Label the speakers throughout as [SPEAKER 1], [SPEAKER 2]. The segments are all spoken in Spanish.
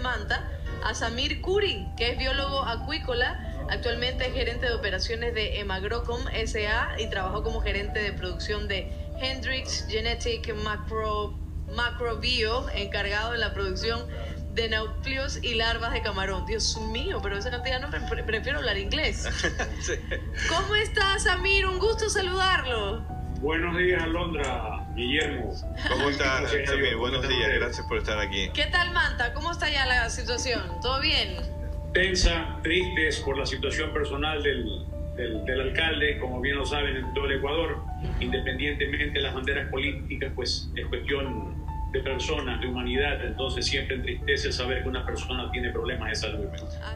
[SPEAKER 1] Manta a Samir Curi, que es biólogo acuícola. Actualmente es gerente de operaciones de Emagrocom SA y trabajó como gerente de producción de Hendrix Genetic Macro, Macrobio, encargado de la producción de nauplios y larvas de camarón. Dios mío, pero esa cantidad no pre- prefiero hablar inglés.
[SPEAKER 2] Sí.
[SPEAKER 1] ¿Cómo estás, Samir? Un gusto saludarlo.
[SPEAKER 3] Buenos días, Alondra, Guillermo.
[SPEAKER 2] ¿Cómo estás. Buenos
[SPEAKER 3] ¿Cómo
[SPEAKER 2] días, gracias por estar aquí.
[SPEAKER 1] ¿Qué tal, Manta? ¿Cómo está ya la situación? ¿Todo bien?
[SPEAKER 3] Tensa, tristes por la situación personal del, del, del alcalde, como bien lo saben, en todo el Ecuador. Independientemente de las banderas políticas, pues es cuestión de personas, de humanidad. Entonces siempre entristece saber que una persona tiene problemas de salud.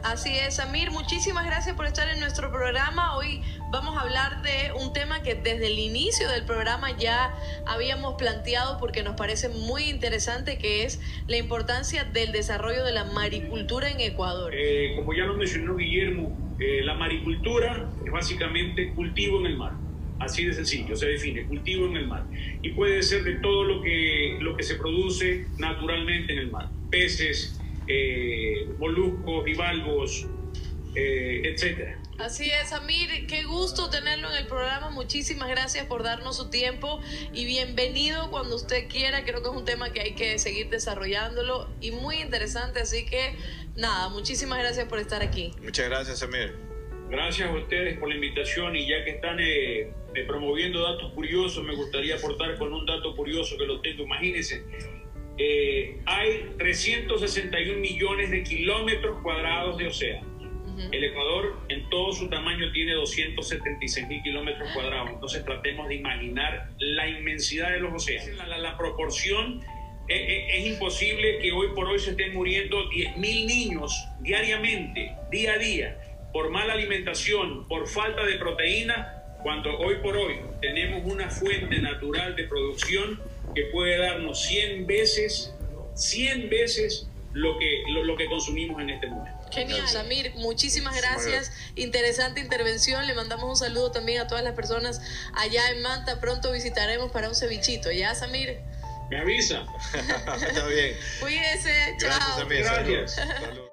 [SPEAKER 1] Así es, Samir, muchísimas gracias por estar en nuestro programa. Hoy vamos a hablar de un tema que desde el inicio del programa ya habíamos planteado porque nos parece muy interesante, que es la importancia del desarrollo de la maricultura en Ecuador.
[SPEAKER 3] Eh, como ya lo mencionó Guillermo, eh, la maricultura es básicamente cultivo en el mar. Así de sencillo, se define, cultivo en el mar. Y puede ser de todo lo que, lo que se produce naturalmente en el mar. Peces, eh, moluscos, bivalvos, eh, etcétera.
[SPEAKER 1] Así es, Samir, qué gusto tenerlo en el programa. Muchísimas gracias por darnos su tiempo y bienvenido cuando usted quiera. Creo que es un tema que hay que seguir desarrollándolo y muy interesante. Así que nada, muchísimas gracias por estar aquí.
[SPEAKER 2] Muchas gracias, Samir.
[SPEAKER 3] Gracias a ustedes por la invitación y ya que están eh, eh, promoviendo datos curiosos, me gustaría aportar con un dato curioso que lo tengo. Imagínense, eh, hay 361 millones de kilómetros cuadrados de océano. El Ecuador en todo su tamaño tiene 276 mil kilómetros cuadrados. Entonces tratemos de imaginar la inmensidad de los océanos. La, la- la proporción eh, eh, es imposible que hoy por hoy se estén muriendo 10 mil niños diariamente, día a día, por mala alimentación, por falta de proteína, cuando hoy por hoy tenemos una fuente natural de producción que puede darnos 100 veces, 100 veces lo que, lo- lo que consumimos en este momento.
[SPEAKER 1] Genial, Samir, muchísimas gracias. Interesante intervención. Le mandamos un saludo también a todas las personas allá en Manta. Pronto visitaremos para un cevichito. ¿Ya, Samir?
[SPEAKER 3] ¿Me avisa?
[SPEAKER 2] Está bien.
[SPEAKER 1] Cuídese.
[SPEAKER 2] Gracias,
[SPEAKER 1] Chao.
[SPEAKER 2] Samir.
[SPEAKER 3] Gracias.
[SPEAKER 2] Saludos. Saludos.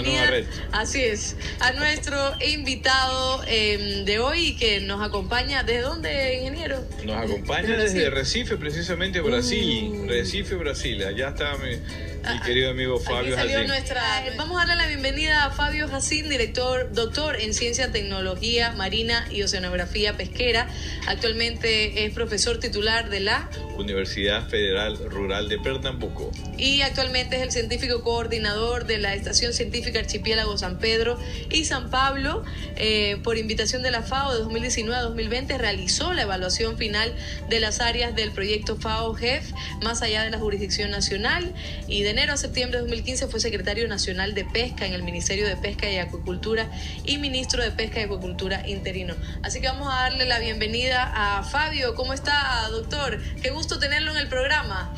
[SPEAKER 1] Bienvenida.
[SPEAKER 2] nueva red.
[SPEAKER 1] Así es, a nuestro invitado eh, de hoy que nos acompaña. ¿De dónde, ingeniero?
[SPEAKER 2] Nos acompaña
[SPEAKER 1] De
[SPEAKER 2] desde
[SPEAKER 1] Recife.
[SPEAKER 2] Recife, precisamente Brasil.
[SPEAKER 1] Uh.
[SPEAKER 2] Recife, Brasil. Allá está mi, mi querido amigo
[SPEAKER 1] Aquí
[SPEAKER 2] Fabio
[SPEAKER 1] salió
[SPEAKER 2] Jacín.
[SPEAKER 1] nuestra. Vamos a darle la bienvenida a Fabio Jacín, director, doctor en ciencia, tecnología marina y oceanografía pesquera. Actualmente es profesor titular de la
[SPEAKER 2] Universidad Federal Rural de Pernambuco.
[SPEAKER 1] y actualmente es el científico coordinador de la Estación Científica Archipiélago San Pedro y San Pablo. Eh, por invitación de la FAO de 2019 a 2020 realizó la evaluación final de las áreas del proyecto FAO-GEF más allá de la jurisdicción nacional y de
[SPEAKER 4] enero a septiembre de 2015 fue secretario nacional de Pesca en el Ministerio de Pesca y Acuicultura y ministro de Pesca y Acuicultura interino. Así que vamos a darle la bienvenida a Fabio. ¿Cómo está, doctor? Qué gusto tenerlo en el programa.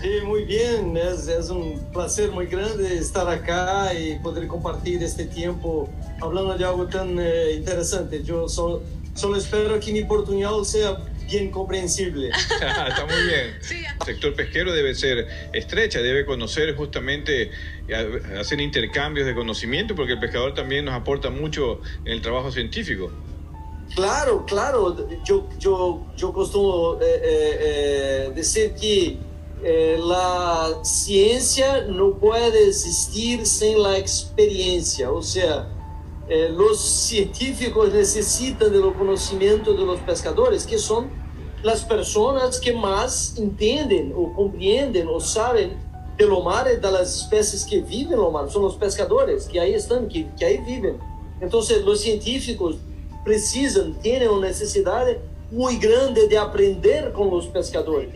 [SPEAKER 5] Sí, muy bien, es, es, un placer muy grande estar acá y poder compartir este tiempo hablando de algo tan eh, interesante. Yo solo, solo espero que mi portuñol sea bien comprensible.
[SPEAKER 6] Está muy bien. El sector pesquero debe ser estrecha, debe conocer justamente, hacer intercambios de conocimiento, porque el pescador también nos aporta mucho en el trabajo científico.
[SPEAKER 5] Claro, claro. Yo, yo, yo costumo eh, eh, eh decir que eh, la ciencia no puede existir sin la experiencia, o sea, eh, los científicos necesitan del conocimiento de los pescadores, que son las personas que más entienden o comprenden o saben de lo mar y de las especies que viven en lo mar, son los pescadores que ahí están, que, que ahí viven. Entonces, los científicos precisan, tienen una necesidad muy grande de aprender con los pescadores.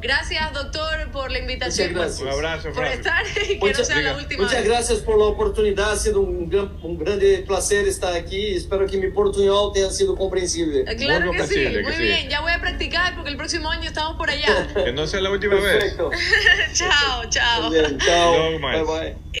[SPEAKER 4] Gracias, doctor, por la invitación.
[SPEAKER 5] Muchas gracias.
[SPEAKER 6] Un abrazo,
[SPEAKER 4] por estar y que muchas, no sea la última
[SPEAKER 5] Muchas
[SPEAKER 4] vez.
[SPEAKER 5] gracias por la oportunidad. Ha sido un, gran, un grande placer estar aquí. Espero que mi portuñol tenha sido comprensible.
[SPEAKER 4] Claro
[SPEAKER 6] Muy
[SPEAKER 4] que sí,
[SPEAKER 6] comprensible,
[SPEAKER 4] muy
[SPEAKER 6] que
[SPEAKER 4] bien.
[SPEAKER 6] sí.
[SPEAKER 4] Ya voy a practicar porque el próximo año estamos por allá.
[SPEAKER 6] Que no sea la última vez.
[SPEAKER 5] Perfecto.
[SPEAKER 4] chao, chao.
[SPEAKER 5] Muy bien, chao.
[SPEAKER 6] No.
[SPEAKER 5] Bye bye.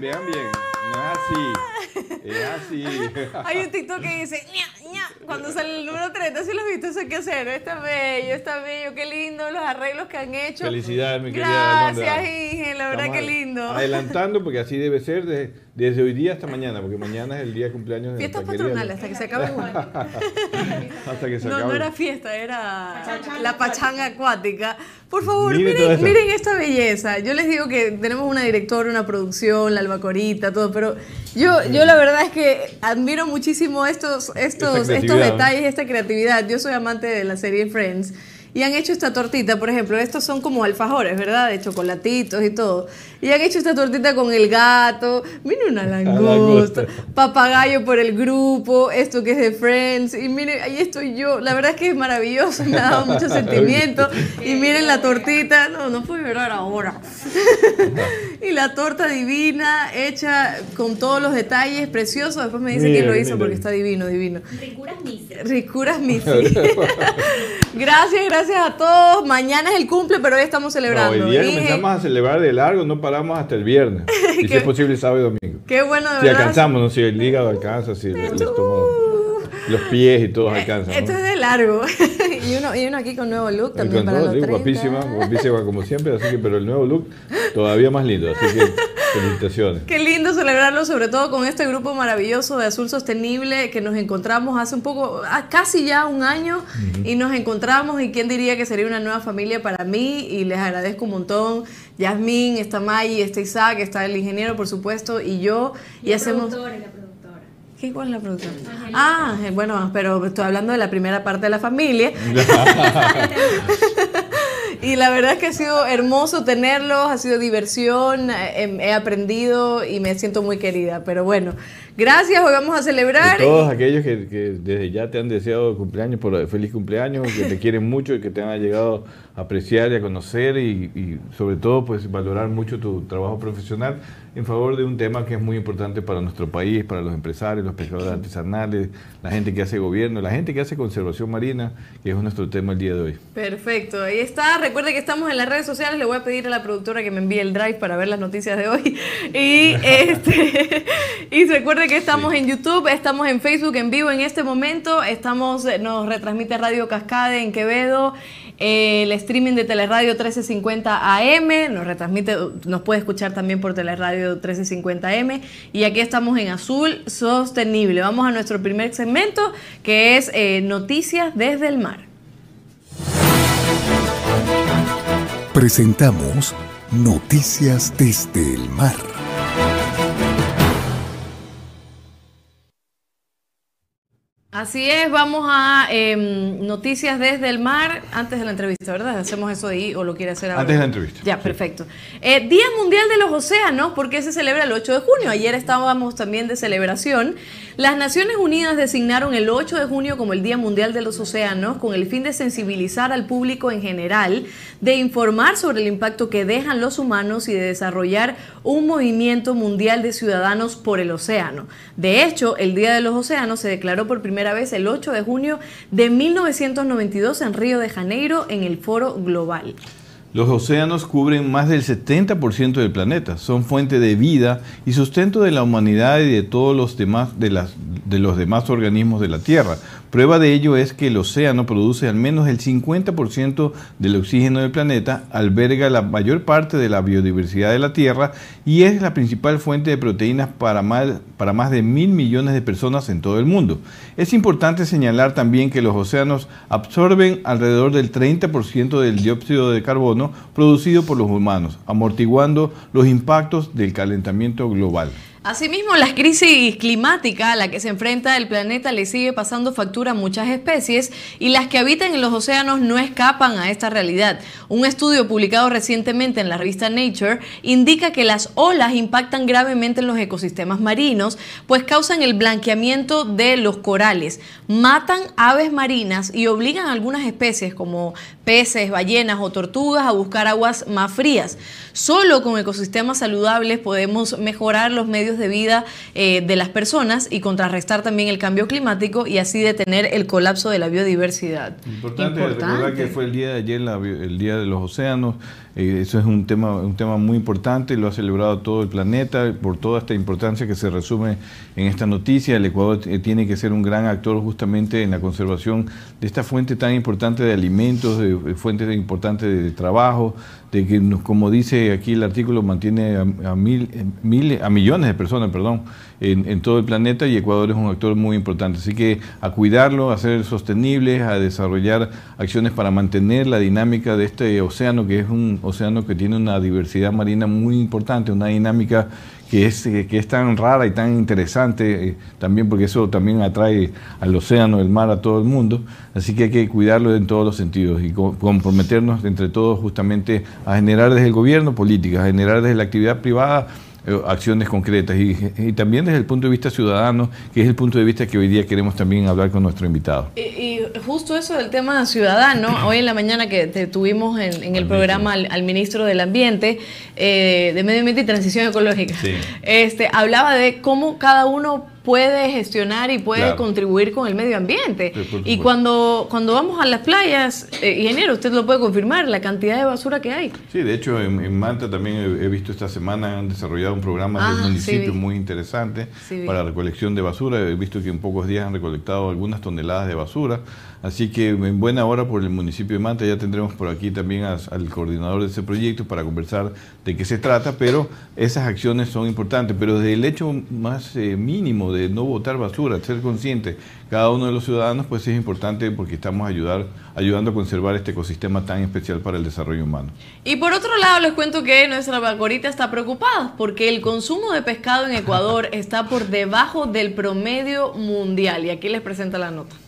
[SPEAKER 2] Vean bien. No es así. Es así.
[SPEAKER 1] Hay un TikTok que dice, ña, cuando sale el número 30, si lo has visto, eso que hacer. Está bello, está bello, qué lindo los arreglos que han hecho.
[SPEAKER 2] Felicidades, mi querida
[SPEAKER 1] Gracias. Inge, la verdad
[SPEAKER 2] Estamos
[SPEAKER 1] que lindo.
[SPEAKER 2] Adelantando, porque así debe ser desde, desde hoy día hasta mañana, porque mañana es el día de cumpleaños de
[SPEAKER 1] Fiestas patronales hasta que se acabe.
[SPEAKER 2] Hasta que se
[SPEAKER 1] No,
[SPEAKER 2] acabe.
[SPEAKER 1] no era fiesta, era la pachanga acuática. Por favor, miren, miren esta belleza. Yo les digo que tenemos una directora, una producción, la albacorita, todo, pero yo, yo la verdad es que admiro muchísimo estos, estos, estos detalles, esta creatividad. Yo soy amante de la serie Friends. Y han hecho esta tortita, por ejemplo, estos son como alfajores, ¿verdad? De chocolatitos y todo. Y han hecho esta tortita con el gato, miren una langosta, papagayo por el grupo, esto que es de Friends, y miren, ahí estoy yo. La verdad es que es maravilloso, me ha dado mucho sentimiento. Y miren la tortita, no, no puedo llorar ahora. y la torta divina, hecha con todos los detalles, precioso. Después me dice
[SPEAKER 2] Mira,
[SPEAKER 1] que lo hizo
[SPEAKER 2] mira.
[SPEAKER 1] porque está divino, divino.
[SPEAKER 7] Ricuras Misa.
[SPEAKER 1] Ricuras Misi. gracias, gracias a todos. Mañana es el cumple, pero hoy estamos
[SPEAKER 2] No,
[SPEAKER 1] celebrando.
[SPEAKER 2] hoy día
[SPEAKER 1] Inge,
[SPEAKER 2] comenzamos a celebrar de largo, no paramos hasta el viernes. Y si es posible, sábado y domingo.
[SPEAKER 1] Qué bueno, de
[SPEAKER 2] Si
[SPEAKER 1] verdad.
[SPEAKER 2] alcanzamos, no si el hígado alcanza, si el, el estómago, los pies y todos alcanzan.
[SPEAKER 1] Esto
[SPEAKER 2] ¿no?
[SPEAKER 1] es de largo. y, uno, y uno aquí con nuevo look también
[SPEAKER 2] Con
[SPEAKER 1] para
[SPEAKER 2] todo,
[SPEAKER 1] los
[SPEAKER 2] sí,
[SPEAKER 1] 30.
[SPEAKER 2] guapísima, guapísima como siempre, así que, pero el nuevo look todavía más lindo, así que felicitaciones.
[SPEAKER 1] Qué lindo celebrarlo, sobre todo con este grupo maravilloso de Azul Sostenible que nos encontramos hace un poco, ah, casi ya un año, y nos encontramos y quién diría que sería una nueva familia para mí y les agradezco un montón. Yasmín, está Maggie, está Isaac, está el ingeniero, por supuesto, y yo, y,
[SPEAKER 7] la
[SPEAKER 1] hacemos...
[SPEAKER 7] productora, la productora.
[SPEAKER 1] ¿Qué, ¿Cuál es la producción? Ah, bueno, pero estoy hablando de la primera parte de la familia. Y la verdad es que ha sido hermoso tenerlos, ha sido diversión, eh, em, he aprendido y me siento muy querida. Pero bueno, gracias, hoy vamos a celebrar.
[SPEAKER 2] Y todos aquellos que, que desde ya te han deseado cumpleaños, por feliz cumpleaños, que te quieren mucho y que te han llegado apreciar y a conocer y, sobre todo pues valorar mucho tu trabajo profesional en favor de un tema que es muy importante para nuestro país, para los empresarios, los pescadores artesanales, la gente que hace gobierno, la gente que hace conservación marina, que es nuestro tema el día de hoy.
[SPEAKER 1] Perfecto, ahí está. Recuerde que estamos en las redes sociales, le voy a pedir a la productora que me envíe el drive para ver las noticias de hoy. Y este y recuerde que estamos en YouTube, estamos en Facebook en vivo en este momento, estamos nos retransmite Radio Cascade en Quevedo el streaming de Teleradio 1350 AM, nos retransmite, nos puede escuchar también por Teleradio 1350 AM. Y aquí estamos en Azul Sostenible. Vamos a nuestro primer segmento, que es eh, Noticias desde el Mar.
[SPEAKER 8] Presentamos Noticias desde el Mar.
[SPEAKER 1] Así es, vamos a em, noticias desde el mar antes de la entrevista, ¿verdad? Hacemos eso ahí o lo quiere hacer ahora.
[SPEAKER 2] Antes de la entrevista.
[SPEAKER 1] Ya, perfecto. Eh, Día Mundial de los Océanos, ¿por qué se celebra el 8 de junio? Ayer estábamos también de celebración. Las Naciones Unidas designaron el 8 de junio como el Día Mundial de los Océanos con el fin de sensibilizar al público en general, de informar sobre el impacto que dejan los humanos y de desarrollar un movimiento mundial de ciudadanos por el océano. De hecho, el Día de los Océanos se declaró por primera vez el 8 de junio de 1992 en Río de Janeiro en el Foro Global.
[SPEAKER 2] Los océanos cubren más del 70% del planeta, son fuente de vida y sustento de la humanidad y de todos los demás de los demás organismos de la Tierra. Prueba de ello es que el océano produce al menos el 50% del oxígeno del planeta, alberga la mayor parte de la biodiversidad de la Tierra y es la principal fuente de proteínas para más, de mil millones de personas en todo el mundo. Es importante señalar también que los océanos absorben alrededor del 30% del dióxido de carbono producido por los humanos, amortiguando los impactos del calentamiento global.
[SPEAKER 1] Asimismo, la crisis climática a la que se enfrenta el planeta le sigue pasando factura a muchas especies y las que habitan en los océanos no escapan a esta realidad. Un estudio publicado recientemente en la revista Nature indica que las olas impactan gravemente en los ecosistemas marinos, pues causan el blanqueamiento de los corales, matan aves marinas y obligan a algunas especies como peces, ballenas o tortugas a buscar aguas más frías. Solo con ecosistemas saludables podemos mejorar los medios de vida eh, de las personas y contrarrestar también el cambio climático y así detener el colapso de la biodiversidad.
[SPEAKER 2] Importante, recordar que fue el día de ayer, el Día de los Océanos. Eh, eso es un tema, un tema muy importante, lo ha celebrado todo el planeta por toda esta importancia que se resume en esta noticia. El Ecuador eh, tiene que ser un gran actor justamente en la conservación de esta fuente tan importante de alimentos, de, fuente importante de trabajo, de que, como dice aquí el artículo, mantiene a, mil, a millones de personas perdón, en, todo el planeta y Ecuador es un actor muy importante. Así que a cuidarlo, a ser sostenibles, a desarrollar acciones para mantener la dinámica de este océano, que es un océano que tiene una diversidad marina muy importante, una dinámica que es, que es tan rara y tan interesante, eh, también porque eso también atrae al océano, el mar, a todo el mundo. Así que hay que cuidarlo en todos los sentidos y comprometernos entre todos justamente a generar desde el gobierno políticas, a generar desde la actividad privada acciones concretas. Y, también desde el punto de vista ciudadano, que es el punto de vista que hoy día queremos también hablar con nuestro invitado.
[SPEAKER 1] Y, justo eso del tema ciudadano, hoy en la mañana que tuvimos en, el programa al, ministro del Ambiente, eh, de Medio Ambiente y Transición Ecológica, este, hablaba de cómo cada uno puede gestionar y puede contribuir con el medio ambiente. y cuando, cuando vamos a las playas, eh, ingeniero, usted lo puede confirmar, la cantidad de basura que hay.
[SPEAKER 2] Sí, de hecho en, Manta también he, visto esta semana, han desarrollado un programa del ah, municipio muy interesante para recolección de basura. He visto que en pocos días han recolectado algunas toneladas de basura. Así que en buena hora por el municipio de Manta ya tendremos por aquí también al coordinador de ese proyecto para conversar de qué se trata, pero esas acciones son importantes. Pero desde el hecho más eh, mínimo de no botar basura, ser consciente cada uno de los ciudadanos, pues es importante porque estamos ayudar, ayudando a conservar este ecosistema tan especial para el desarrollo humano.
[SPEAKER 1] Y por otro lado, les cuento que nuestra vacorita está preocupada porque el consumo de pescado en Ecuador está por debajo del promedio mundial. Y aquí les presenta la nota.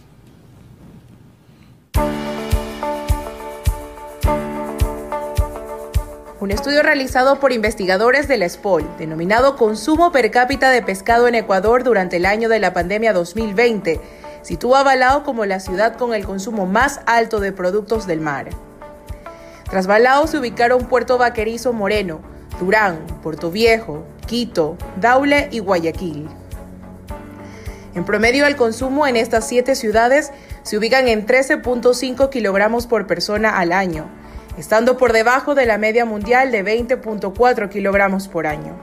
[SPEAKER 7] Un estudio realizado por investigadores del SPOL, denominado Consumo per cápita de pescado en Ecuador durante el año de la pandemia 2020, sitúa a Balao como la ciudad con el consumo más alto de productos del mar. Tras Balao se ubicaron Puerto Vaquerizo Moreno, Durán, Puerto Viejo, Quito, Daule y Guayaquil. En promedio, el consumo en estas siete ciudades se ubican en 13.5 kilogramos por persona al año, estando por debajo de la media mundial de 20.4 kilogramos por año.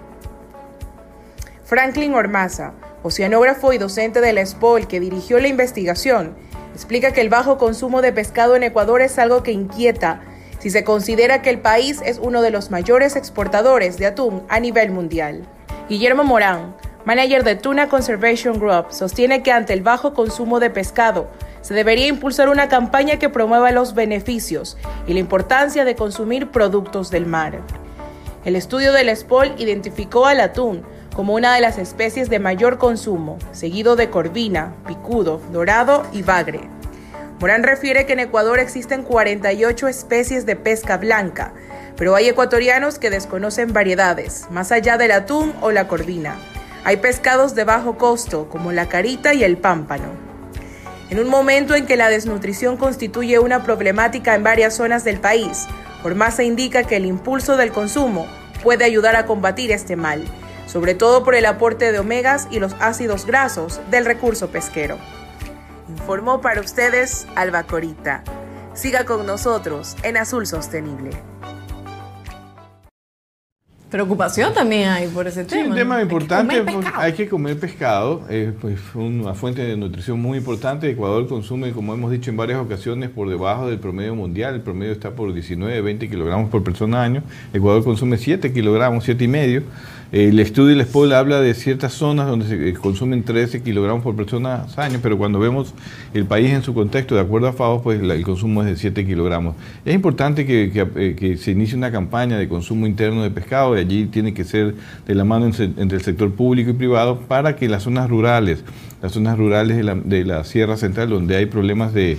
[SPEAKER 7] Franklin Ormaza, oceanógrafo y docente de la SPOL que dirigió la investigación, explica que el bajo consumo de pescado en Ecuador es algo que inquieta si se considera que el país es uno de los mayores exportadores de atún a nivel mundial. Guillermo Morán, manager de Tuna Conservation Group, sostiene que ante el bajo consumo de pescado, se debería impulsar una campaña que promueva los beneficios y la importancia de consumir productos del mar. El estudio del SPOL identificó al atún como una de las especies de mayor consumo, seguido de corvina, picudo, dorado y bagre. Morán refiere que en Ecuador existen 48 especies de pesca blanca, pero hay ecuatorianos que desconocen variedades, más allá del atún o la corvina. Hay pescados de bajo costo, como la carita y el pámpano. En un momento en que la desnutrición constituye una problemática en varias zonas del país, se indica que el impulso del consumo puede ayudar a combatir este mal, sobre todo por el aporte de omegas y los ácidos grasos del recurso pesquero. Informó para ustedes Alba Corita. Siga con nosotros en Azul Sostenible.
[SPEAKER 1] Preocupación también hay por ese tema.
[SPEAKER 2] Sí, un tema importante, hay que comer pescado, es pues, una fuente de nutrición muy importante. Ecuador consume, como hemos dicho en varias ocasiones, por debajo del promedio mundial. El promedio está por 19, 20 kilogramos por persona año. Ecuador consume 7 kilogramos, 7 y medio. El estudio del SPOL habla de ciertas zonas donde se eh, consumen 13 kilogramos por persona año, pero cuando vemos el país en su contexto, de acuerdo a FAO, pues el consumo es de 7 kilogramos. Es importante eh, que, se inicie una campaña de consumo interno de pescado y allí tiene que ser de la mano entre el sector público y privado para que las zonas rurales, las zonas rurales de la, Sierra Central, donde hay problemas de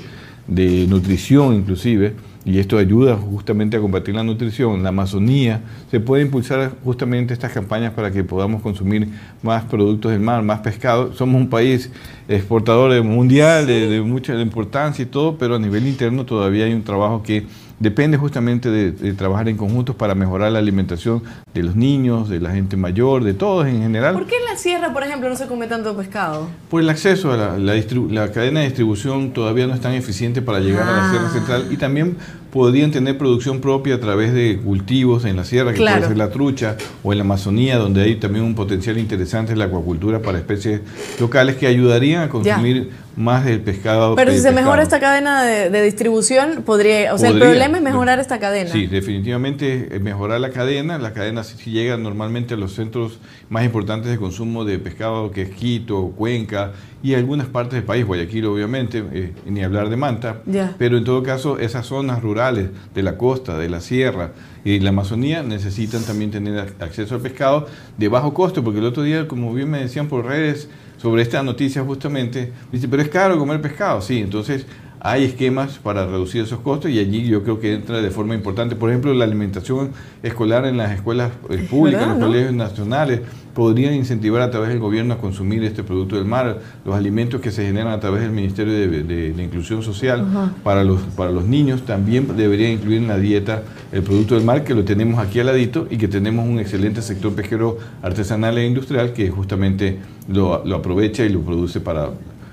[SPEAKER 2] nutrición inclusive, y esto ayuda justamente a combatir la nutrición, la Amazonía, se puede impulsar justamente estas campañas para que podamos consumir más productos del mar, más pescado. Somos un país exportador mundial de, de mucha importancia y todo, pero a nivel interno todavía hay un trabajo que depende justamente de, trabajar en conjuntos para mejorar la alimentación de los niños, de la gente mayor, de todos en general.
[SPEAKER 1] ¿Por qué en la sierra, por ejemplo, no se come tanto pescado?
[SPEAKER 2] Por el acceso a la, la, cadena de distribución todavía no es tan eficiente para llegar a la Sierra ah. Central y también podrían tener producción propia a través de cultivos en la sierra, que puede ser la trucha, o en la Amazonía, donde hay también un potencial interesante en la acuacultura para especies locales que ayudarían a consumir más del pescado.
[SPEAKER 1] Pero si se mejora esta cadena de, distribución, podría, o sea, el problema es mejorar esta cadena.
[SPEAKER 2] Sí, definitivamente mejorar la cadena. La cadena si, llega normalmente a los centros más importantes de consumo de pescado, que es Quito, Cuenca y algunas partes del país, Guayaquil obviamente, eh, ni hablar de Manta. Pero en todo caso, esas zonas rurales de la costa, de la sierra, y la Amazonía necesitan también tener acceso al pescado de bajo costo, porque el otro día, como bien me decían por redes, sobre esta noticia justamente, dice, pero es caro comer pescado, sí, entonces hay esquemas para reducir esos costos y allí yo creo que entra de forma importante, por ejemplo, la alimentación escolar en las escuelas eh, públicas, en los colegios nacionales, podrían incentivar a través del gobierno a consumir este producto del mar, los alimentos que se generan a través del Ministerio de, Inclusión Social para, los, para los niños, también deberían incluir en la dieta el producto del mar, que lo tenemos aquí al ladito y que tenemos un excelente sector pesquero artesanal e industrial que justamente lo, lo aprovecha y lo produce para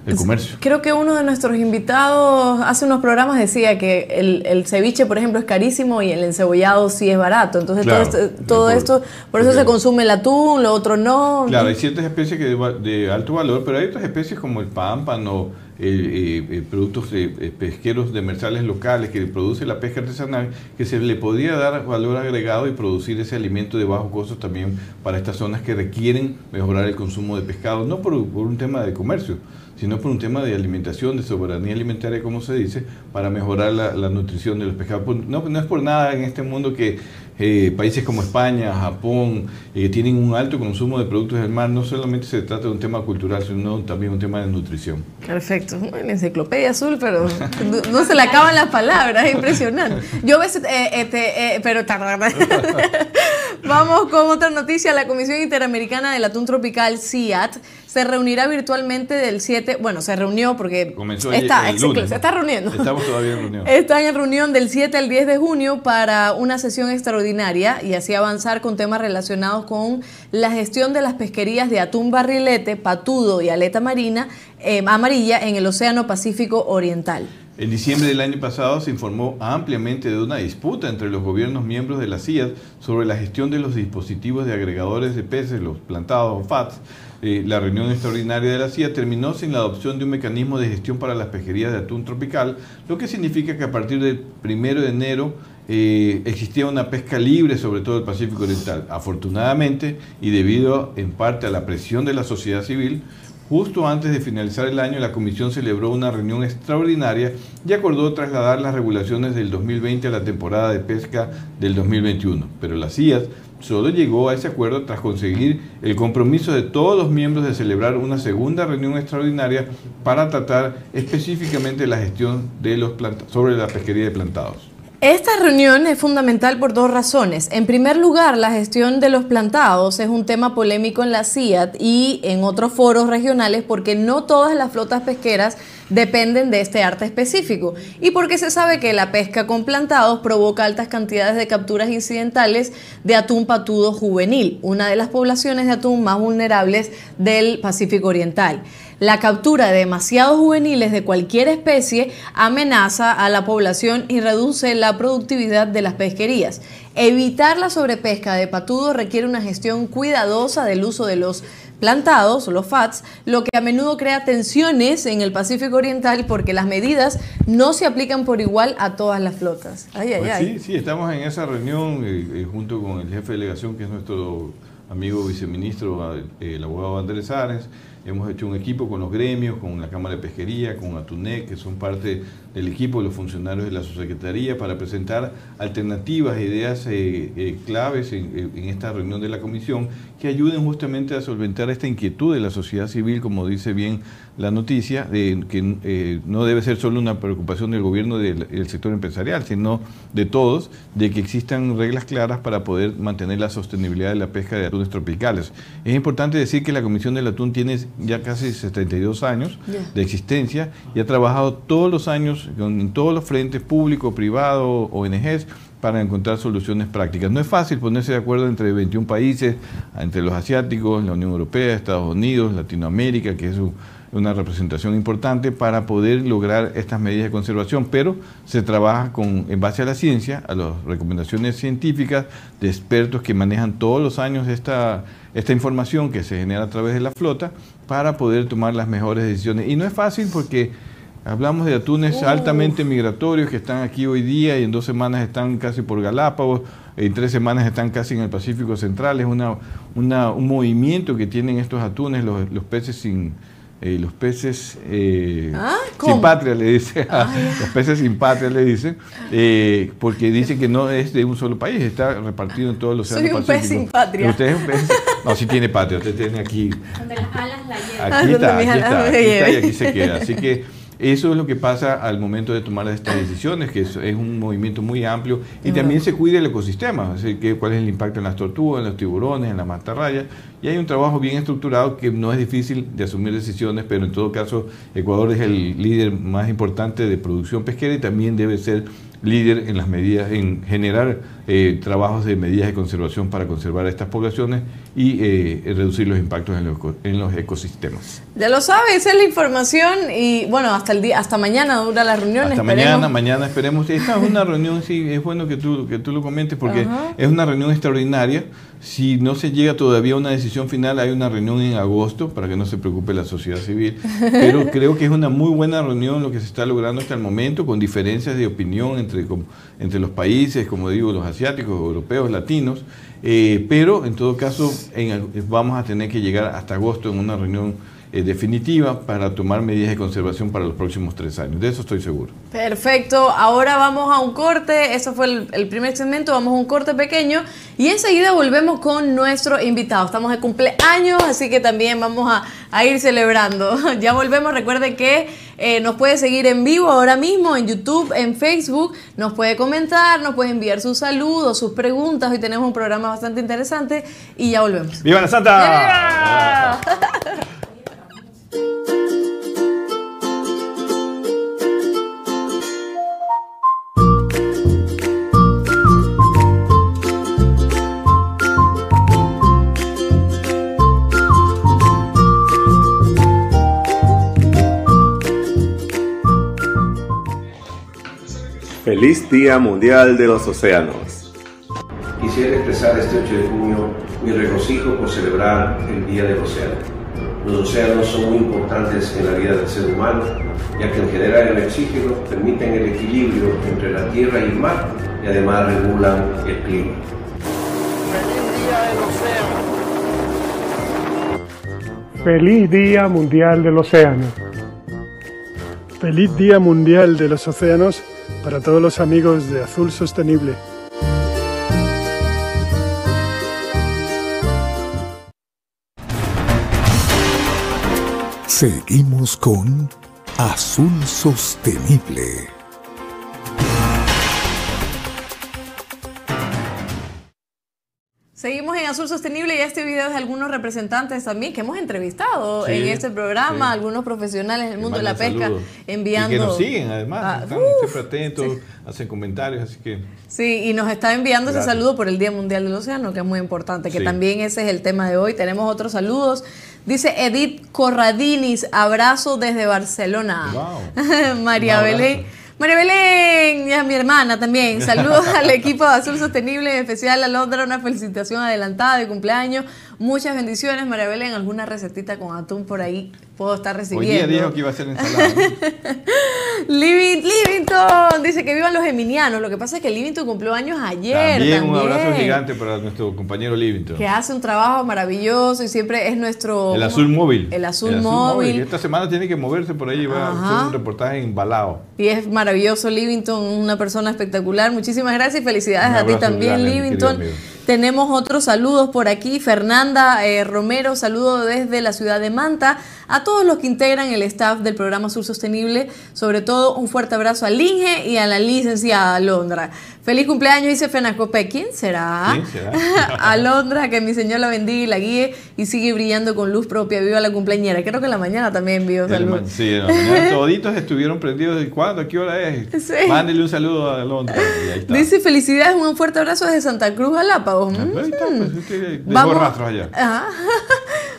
[SPEAKER 2] el comercio.
[SPEAKER 1] Creo que uno de nuestros invitados hace unos programas decía que el, ceviche, por ejemplo, es carísimo y el encebollado sí es barato. Entonces todo, esto, por, eso se consume el atún, lo otro no.
[SPEAKER 2] Claro, hay ciertas especies que de, alto valor, pero hay otras especies como el pámpano, eh, eh, productos eh, pesqueros demersales locales que produce la pesca artesanal, que se le podría dar valor agregado y producir ese alimento de bajo costo también para estas zonas que requieren mejorar el consumo de pescado, no por un tema de comercio, sino por un tema de alimentación, de soberanía alimentaria, como se dice, para mejorar la, nutrición de los pescados. Pues, no, no, es por nada en este mundo que eh, países como España, Japón, eh, tienen un alto consumo de productos del mar. No solamente se trata de un tema cultural, sino también un tema de nutrición.
[SPEAKER 1] Perfecto. Una enciclopedia azul, pero no, se le acaban las palabras, es impresionante. Yo a veces, eh, este, pero Vamos con otra noticia. La Comisión Interamericana del Atún Tropical, CIAT, se reunirá virtualmente del 7, bueno, se reunió porque
[SPEAKER 2] Comenzó
[SPEAKER 1] está,
[SPEAKER 2] el lunes,
[SPEAKER 1] se está reuniendo.
[SPEAKER 2] Estamos todavía en reunión.
[SPEAKER 1] Están en reunión del 7 al 10 de junio para una sesión extraordinaria y así avanzar con temas relacionados con la gestión de las pesquerías de atún barrilete, patudo y aleta marina eh, amarilla en el Océano Pacífico Oriental.
[SPEAKER 2] En diciembre del año pasado se informó ampliamente de una disputa entre los gobiernos miembros de la CIA sobre la gestión de los dispositivos de agregadores de peces, los plantados o FATS. Eh, la reunión extraordinaria de la CIA terminó sin la adopción de un mecanismo de gestión para las pesquerías de atún tropical, lo que significa que a partir del primero de enero eh, existía una pesca libre sobre todo el Pacífico Oriental. Afortunadamente, y debido en parte a la presión de la sociedad civil, Justo antes de finalizar el año, la Comisión celebró una reunión extraordinaria y acordó trasladar las regulaciones del 2020 a la temporada de pesca del 2021. Pero la CIAS solo llegó a ese acuerdo tras conseguir el compromiso de todos los miembros de celebrar una segunda reunión extraordinaria para tratar específicamente la gestión de los sobre la pesquería de plantados.
[SPEAKER 1] Esta reunión es fundamental por dos razones. En primer lugar, la gestión de los plantados es un tema polémico en la CIAT y en otros foros regionales porque no todas las flotas pesqueras dependen de este arte específico y porque se sabe que la pesca con plantados provoca altas cantidades de capturas incidentales de atún patudo juvenil, una de las poblaciones de atún más vulnerables del Pacífico Oriental. La captura de demasiados juveniles de cualquier especie amenaza a la población y reduce la productividad de las pesquerías. Evitar la sobrepesca de patudo requiere una gestión cuidadosa del uso de los plantados, los FATS, lo que a menudo crea tensiones en el Pacífico Oriental porque las medidas no se aplican por igual a todas las flotas.
[SPEAKER 2] Pues sí, sí, estamos en esa reunión eh, eh, junto con el jefe de delegación, que es nuestro amigo viceministro, eh, el abogado Andrés Ares. Hemos hecho un equipo con los gremios, con la Cámara de Pesquería, con Atunec, que son parte del equipo de los funcionarios de la subsecretaría, para presentar alternativas, e ideas eh, eh, claves en, esta reunión de la comisión que ayuden justamente a solventar esta inquietud de la sociedad civil, como dice bien la noticia, de que eh, no debe ser solo una preocupación del gobierno del, del sector empresarial, sino de todos, de que existan reglas claras para poder mantener la sostenibilidad de la pesca de atunes tropicales. Es importante decir que la Comisión del Atún tiene ya casi 72 años de existencia y ha trabajado todos los años en todos los frentes, público, privado, ONGs, para encontrar soluciones prácticas. No es fácil ponerse de acuerdo entre 21 países, entre los asiáticos, la Unión Europea, Estados Unidos, Latinoamérica, que es una representación importante para poder lograr estas medidas de conservación, pero se trabaja con, en base a la ciencia, a las recomendaciones científicas de expertos que manejan todos los años esta, esta información que se genera a través de la flota para poder tomar las mejores decisiones. Y no es fácil porque hablamos de atunes altamente migratorios que están aquí hoy día y en dos semanas están casi por Galápagos, en tres semanas están casi en el Pacífico Central. Es una, un movimiento que tienen estos atunes, los, los peces sin eh, los peces eh, ah, sin patria le dice, ah, los peces sin patria le dicen, eh, porque dice que no es de un solo país, está repartido en todos los océano
[SPEAKER 1] Soy un pez sin patria.
[SPEAKER 2] Usted es un pez, no, sí tiene patria, usted tiene aquí.
[SPEAKER 9] Donde las alas la
[SPEAKER 2] llevan. Aquí está, aquí está, aquí está y aquí se queda. Así que eso es lo que pasa al momento de tomar estas decisiones, que es, un movimiento muy amplio y también se cuida el ecosistema, así que cuál es el impacto en las tortugas, en los tiburones, en las mantarrayas. Y hay un trabajo bien estructurado que no es difícil de asumir decisiones, pero en todo caso Ecuador es el líder más importante de producción pesquera y también debe ser líder en las medidas, en generar eh, trabajos de medidas de conservación para conservar a estas poblaciones y eh, reducir los impactos en los, en los, ecosistemas.
[SPEAKER 1] Ya lo sabe, esa es la información y bueno, hasta el día, hasta mañana dura la reunión.
[SPEAKER 2] Hasta mañana, mañana esperemos. Esta es una reunión, sí, es bueno que tú, que tú lo comentes porque es una reunión extraordinaria. Si no se llega todavía a una decisión final, hay una reunión en agosto para que no se preocupe la sociedad civil. Pero creo que es una muy buena reunión lo que se está logrando hasta el momento, con diferencias de opinión entre, entre los países, como digo, los asiáticos, europeos, latinos. Eh, pero en todo caso, vamos a tener que llegar hasta agosto en una reunión eh, definitiva para tomar medidas de conservación para los próximos tres años. De eso estoy seguro.
[SPEAKER 1] Perfecto. Ahora vamos a un corte. Eso fue el, primer segmento. Vamos a un corte pequeño y enseguida volvemos con nuestro invitado. Estamos de cumpleaños, así que también vamos a, a ir celebrando. ya volvemos. Recuerde que Eh, nos puede seguir en vivo ahora mismo en YouTube, en Facebook. Nos puede comentar, nos puede enviar sus saludos, sus preguntas. Hoy tenemos un programa bastante interesante y ya volvemos.
[SPEAKER 2] ¡Viva la Santa!
[SPEAKER 9] Feliz Día Mundial de los Océanos.
[SPEAKER 10] Quisiera expresar este 8 de junio mi regocijo por celebrar el Día del Océano. Los océanos son muy importantes en la vida del ser humano, ya que en general el oxígeno permiten el equilibrio entre la tierra y el mar y además regulan el clima.
[SPEAKER 11] Feliz Día Mundial del Océano.
[SPEAKER 12] Feliz Día Mundial de los Océanos para todos los amigos de Azul Sostenible.
[SPEAKER 8] Seguimos con Azul Sostenible.
[SPEAKER 1] Azul Sostenible y este video es de algunos representantes también que hemos entrevistado en este programa, algunos profesionales del mundo de la pesca, enviando...
[SPEAKER 2] Y que nos siguen además, ah, están siempre atentos, hacen comentarios, así que...
[SPEAKER 1] Sí, y nos está enviando ese saludo por el Día Mundial del Océano, que es muy importante, que también ese es el tema de hoy. Tenemos otros saludos. Dice Edith Corradinis, abrazo desde Barcelona. María Belén. María Belén, y a mi hermana también. Saludos al equipo de Azul Sostenible, en especial a Londra, una felicitación adelantada de cumpleaños. Muchas bendiciones, María Belén. ¿Alguna recetita con atún por ahí puedo estar recibiendo?
[SPEAKER 2] Hoy día dijo que iba a ser ensalada.
[SPEAKER 1] Livington dice que vivan los geminianos. Lo que pasa es que Livington cumplió años ayer.
[SPEAKER 2] También, un abrazo gigante para nuestro compañero Livington.
[SPEAKER 1] Que hace un trabajo maravilloso y siempre es nuestro...
[SPEAKER 2] El azul móvil.
[SPEAKER 1] El azul, móvil.
[SPEAKER 2] Esta semana tiene que moverse por ahí y va a hacer un reportaje embalado.
[SPEAKER 1] Y es maravilloso Livington, una persona espectacular. Muchísimas gracias y felicidades a ti también, Livington. Tenemos otros saludos por aquí. Fernanda eh, Romero, saludo desde la ciudad de Manta. A todos los que integran el staff del programa Sur Sostenible, sobre todo un fuerte abrazo al Inge y a la licenciada Alondra. Feliz cumpleaños, dice Fenacope. ¿Quién será? ¿Quién será? Alondra, que mi Señor la bendiga y la guíe y sigue brillando con luz propia. Viva la cumpleañera. Creo que en la mañana también vio
[SPEAKER 2] saludos. Sí, en la mañana toditos estuvieron prendidos. ¿De cuándo? ¿Qué hora es? Sí. Mándele un saludo a Alondra.
[SPEAKER 1] Dice felicidades, un fuerte abrazo desde Santa Cruz, Galápagos.
[SPEAKER 2] Ah, pues, pues, Vamos. rastros allá.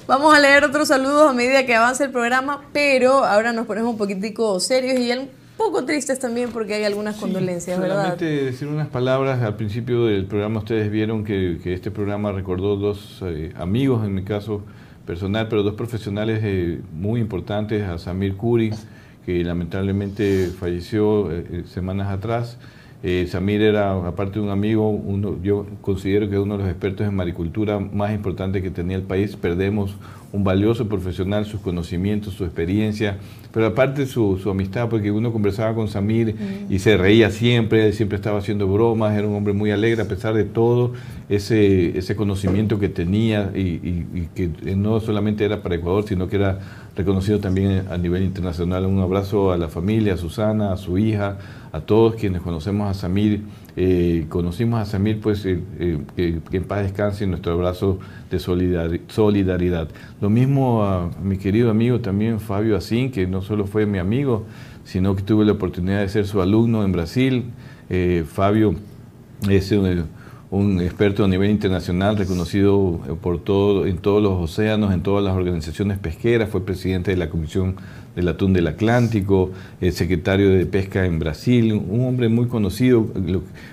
[SPEAKER 1] Vamos a leer otros saludos a medida que avance el programa, pero ahora nos ponemos un poquitico serios y un poco tristes también porque hay algunas condolencias, ¿verdad?
[SPEAKER 2] Solamente decir unas palabras. Al principio del programa ustedes vieron que, este programa recordó dos eh, amigos, en mi caso personal, pero dos profesionales eh, muy importantes, a Samir Kuri, que lamentablemente falleció eh, semanas atrás. Samir era, aparte de un amigo, uno, yo considero que uno de los expertos en maricultura más importantes que tenía el país. Perdemos un valioso profesional, sus conocimientos, su experiencia, pero aparte su, amistad, porque uno conversaba con Samir y se reía siempre, siempre estaba haciendo bromas, era un hombre muy alegre a pesar de todo ese conocimiento que tenía y, que no solamente era para Ecuador, sino que era reconocido también a nivel internacional. Un abrazo a la familia, a Susana, a su hija, a todos quienes conocemos a Samir. Eh, conocimos a Samir, pues eh, eh, que, en paz descanse nuestro abrazo de solidaridad. Lo mismo a mi querido amigo también Fabio Asín, que no solo fue mi amigo, sino que tuve la oportunidad de ser su alumno en Brasil. Fabio es un, experto a nivel internacional, reconocido por todo, en todos los océanos, en todas las organizaciones pesqueras, fue presidente de la Comisión del Atún del Atlántico, el secretario de Pesca en Brasil, un hombre muy conocido.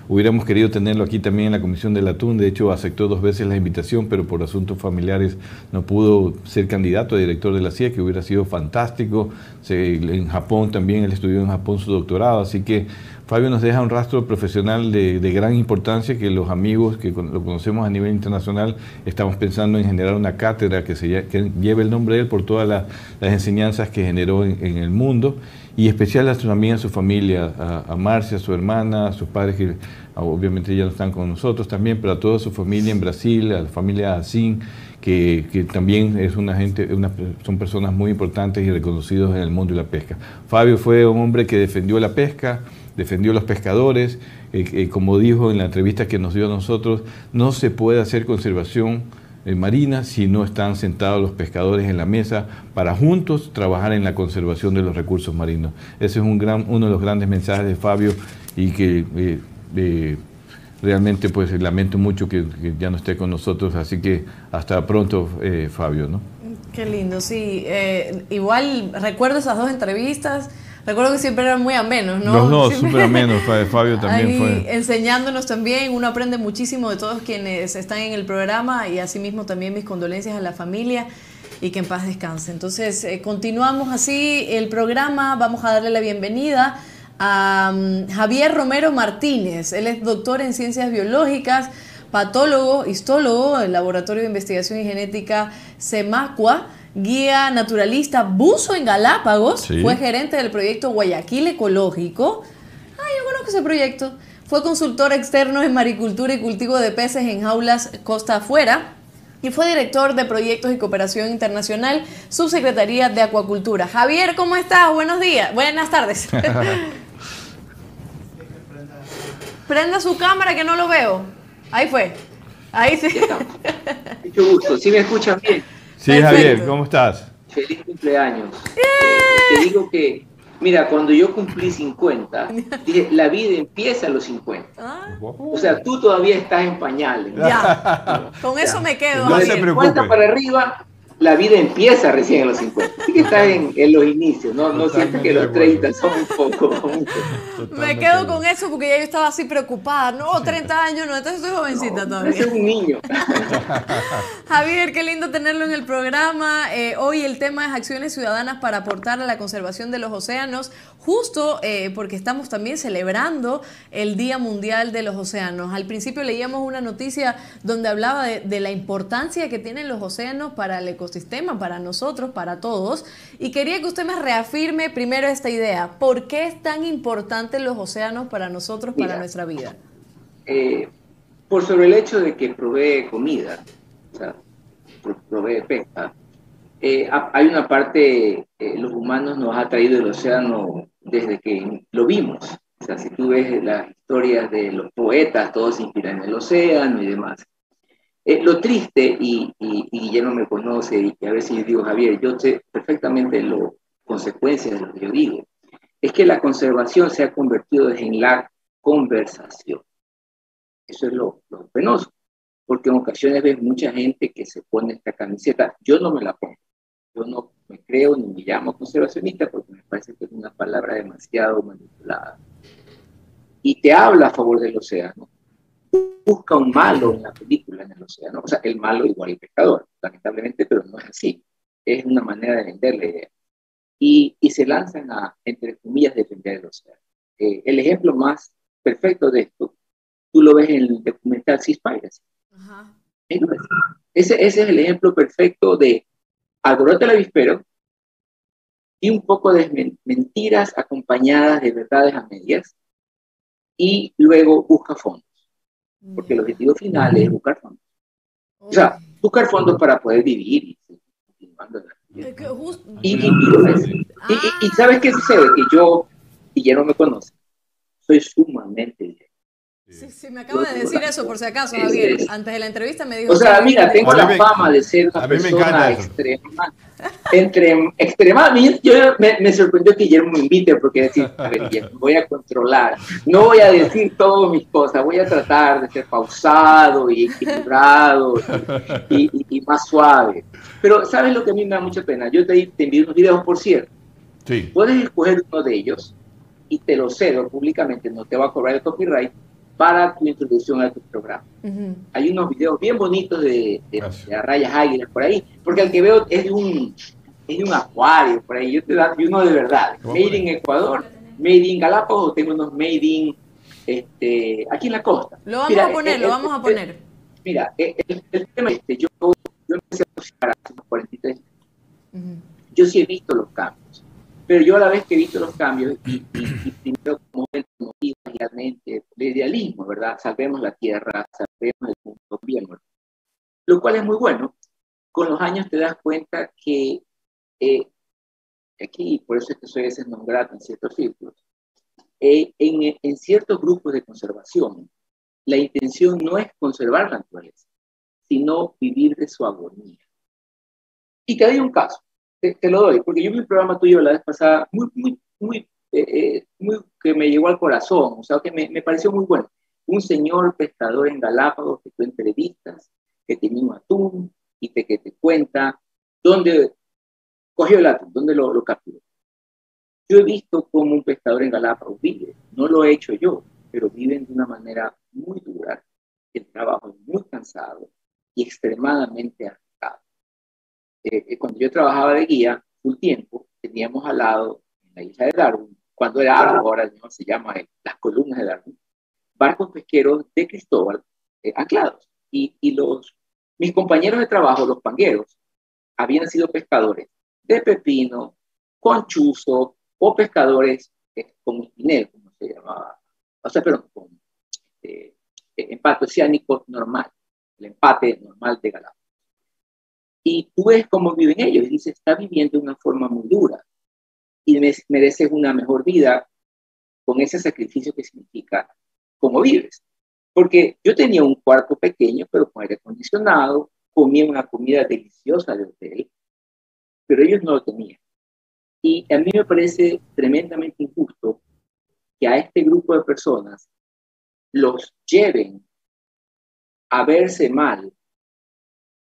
[SPEAKER 2] hubiéramos querido tenerlo aquí también en la Comisión del Atún, de hecho aceptó dos veces la invitación, pero por asuntos familiares no pudo ser candidato a director de la CIA, que hubiera sido fantástico. en Japón también, él estudió en Japón su doctorado, así que Fabio nos deja un rastro profesional de, gran importancia que los amigos que lo conocemos a nivel internacional estamos pensando en generar una cátedra que, se, lleve el nombre de él por todas las, enseñanzas que generó en, el mundo y especial a su a su familia, a, Marcia, a su hermana, a sus padres que obviamente ya no están con nosotros también, pero a toda su familia en Brasil, a la familia Asín, que, también es una gente, son personas muy importantes y reconocidos en el mundo de la pesca. Fabio fue un hombre que defendió la pesca, defendió a los pescadores, eh, eh, como dijo en la entrevista que nos dio a nosotros, no se puede hacer conservación eh, marina si no están sentados los pescadores en la mesa para juntos trabajar en la conservación de los recursos marinos. Ese es un gran, uno de los grandes mensajes de Fabio y que realmente pues lamento mucho que, ya no esté con nosotros, así que hasta pronto Fabio, ¿no?
[SPEAKER 1] Qué lindo, sí. igual recuerdo esas dos entrevistas Recuerdo que siempre eran muy amenos, ¿no?
[SPEAKER 2] Los dos, súper amenos. Fabio también fue.
[SPEAKER 1] Enseñándonos también, uno aprende muchísimo de todos quienes están en el programa y asimismo también mis condolencias a la familia y que en paz descanse. Entonces, eh, continuamos así el programa. Vamos a darle la bienvenida a mm, Javier Romero Martínez. Él es doctor en ciencias biológicas, patólogo, histólogo del Laboratorio de Investigación y Genética Semacua guía naturalista, buzo en Galápagos, fue gerente del proyecto Guayaquil Ecológico. Ah, yo conozco ese proyecto. Fue consultor externo en maricultura y cultivo de peces en jaulas costa afuera. Y fue director de proyectos y cooperación internacional, subsecretaría de Acuacultura. Javier, ¿cómo estás? Buenos días, buenas tardes. Prenda su cámara que no lo veo. Ahí fue. Ahí sí.
[SPEAKER 13] Mucho gusto. ¿Sí me escuchan bien?
[SPEAKER 2] Sí, Javier, ¿cómo estás?
[SPEAKER 13] Feliz cumpleaños. Eh, te digo que, mira, cuando yo cumplí 50, dije, la vida empieza a los 50. Ah. O sea, tú todavía estás en pañales.
[SPEAKER 1] Ya, con eso me quedo.
[SPEAKER 13] No se 50 para arriba, la vida empieza recién en los 50. Así que está en, los inicios, no, no siento que los 30 son un poco.
[SPEAKER 1] Me quedo con eso porque ya yo estaba así preocupada. No, 30 años, no, entonces soy jovencita todavía.
[SPEAKER 13] Soy un niño.
[SPEAKER 1] Javier, qué lindo tenerlo en el programa. Eh, hoy el tema es acciones ciudadanas para aportar a la conservación de los océanos, justo eh, porque estamos también celebrando el Día Mundial de los Océanos. Al principio leíamos una noticia donde hablaba de, de la importancia que tienen los océanos para el ecosistema sistema para nosotros, para todos. Y quería que usted me reafirme primero esta idea. ¿Por qué es tan importante los océanos para nosotros, para nuestra vida?
[SPEAKER 13] Eh, por sobre el hecho de que provee comida, o sea, provee pesca. Eh, hay una parte, eh, los humanos nos ha traído el océano desde que lo vimos. O sea, si tú ves las historias de los poetas, todos se inspiran en el océano y demás. Eh, lo triste, y, Guillermo me conoce, y a veces yo digo, Javier, yo sé perfectamente las consecuencias de lo que yo digo, es que la conservación se ha convertido en la conversación. Eso es lo, penoso, porque en ocasiones ves mucha gente que se pone esta camiseta, yo no me la pongo, yo no me creo ni me llamo conservacionista porque me parece que es una palabra demasiado manipulada. Y te habla a favor del océano, busca un malo en la película, en el océano. O sea, el malo igual el pescador, lamentablemente, pero no es así. Es una manera de vender la idea. Y, y se lanzan a, entre comillas, defender el océano. Eh, el ejemplo más perfecto de esto, tú lo ves en el documental Seaspiracy. Ese, ese es el ejemplo perfecto de alboroto el avispero y un poco de mentiras acompañadas de verdades a medias y luego busca fondo porque el objetivo final es buscar fondos. O sea, buscar fondos para poder vivir y y, y, sabes qué sucede? Que yo, y ya no me conoce, soy sumamente
[SPEAKER 1] Sí, sí, me acaba de decir eso por si acaso, Javier. Antes de la entrevista me dijo.
[SPEAKER 13] O sea, mira, tengo la fama de ser una persona extrema. Entre, extremadamente, yo me, me, sorprendió que Guillermo me invite porque decir, a ver, voy a controlar, no voy a decir todas mis cosas, voy a tratar de ser pausado y equilibrado y, y, más suave. Pero, ¿sabes lo que a mí me da mucha pena? Yo te, te envío unos videos, por cierto. Sí. Puedes escoger uno de ellos y te lo cedo públicamente, no te va a cobrar el copyright para tu introducción a tu programa. Hay unos videos bien bonitos de, de, rayas águilas por ahí, porque el que veo es de un, es de un acuario por ahí. Yo te doy uno de verdad. Made in Ecuador, Made in Galápagos, tengo unos Made in este, aquí en la costa.
[SPEAKER 1] Lo vamos a poner, lo vamos a poner.
[SPEAKER 13] Mira, el, tema es este, yo, yo empecé a cocinar hace unos 43 Yo sí he visto los cambios, pero yo a la vez que he visto los cambios, y, y primero como realmente de idealismo, ¿verdad? Salvemos la tierra, salvemos el mundo bien, lo cual es muy bueno, con los años te das cuenta que eh, aquí, por eso es que soy ese nombrado en ciertos círculos, eh, en, en ciertos grupos de conservación, la intención no es conservar la naturaleza, sino vivir de su agonía. Y te doy un caso, te, lo doy, porque yo vi un programa tuyo la vez pasada muy, muy, muy, eh, muy que me llegó al corazón, o sea, que me, me pareció muy bueno. Un señor pescador en Galápagos que tú entrevistas, que tenía un atún y te, que te cuenta dónde cogió el atún, dónde lo, lo capturó. Yo he visto cómo un pescador en Galápagos vive, no lo he hecho yo, pero viven de una manera muy dura, el trabajo es muy cansado y extremadamente. Eh, eh, cuando yo trabajaba de guía full tiempo, teníamos al lado, en la isla de Darwin, cuando era Darwin, ahora se llama las columnas de Darwin, barcos pesqueros de Cristóbal eh, anclados. Y, y los, mis compañeros de trabajo, los pangueros, habían sido pescadores de pepino, con chuzo o pescadores con espinel, como se llamaba, o sea, pero con eh, empate oceánico normal, el empate normal de Galápagos. Y tú ves cómo viven ellos y dices, está viviendo de una forma muy dura y mereces una mejor vida con ese sacrificio que significa cómo vives. Porque yo tenía un cuarto pequeño, pero con aire acondicionado, comía una comida deliciosa de hotel, pero ellos no lo tenían. Y a mí me parece tremendamente injusto que a este grupo de personas los lleven a verse mal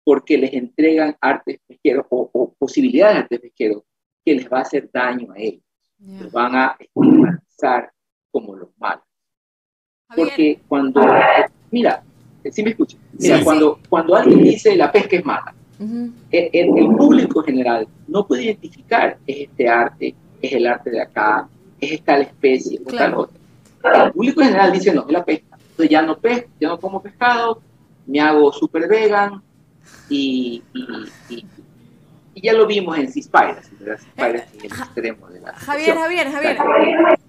[SPEAKER 13] porque les entregan artes pesqueros o, posibilidades de artes pesqueros que les va a hacer daño a ellos. Los van a estigmatizar como los malos. Porque cuando, mira, si me escuchas, mira, cuando, cuando alguien dice la pesca es mala, el, público general no puede identificar es este arte, es el arte de acá, es esta especie, o tal otra. El público general dice no, es la pesca. Entonces ya no pesco, ya no como pescado, me hago super vegan y, y, ya lo vimos en Cispires,
[SPEAKER 1] eh, Javier, Javier, Javier,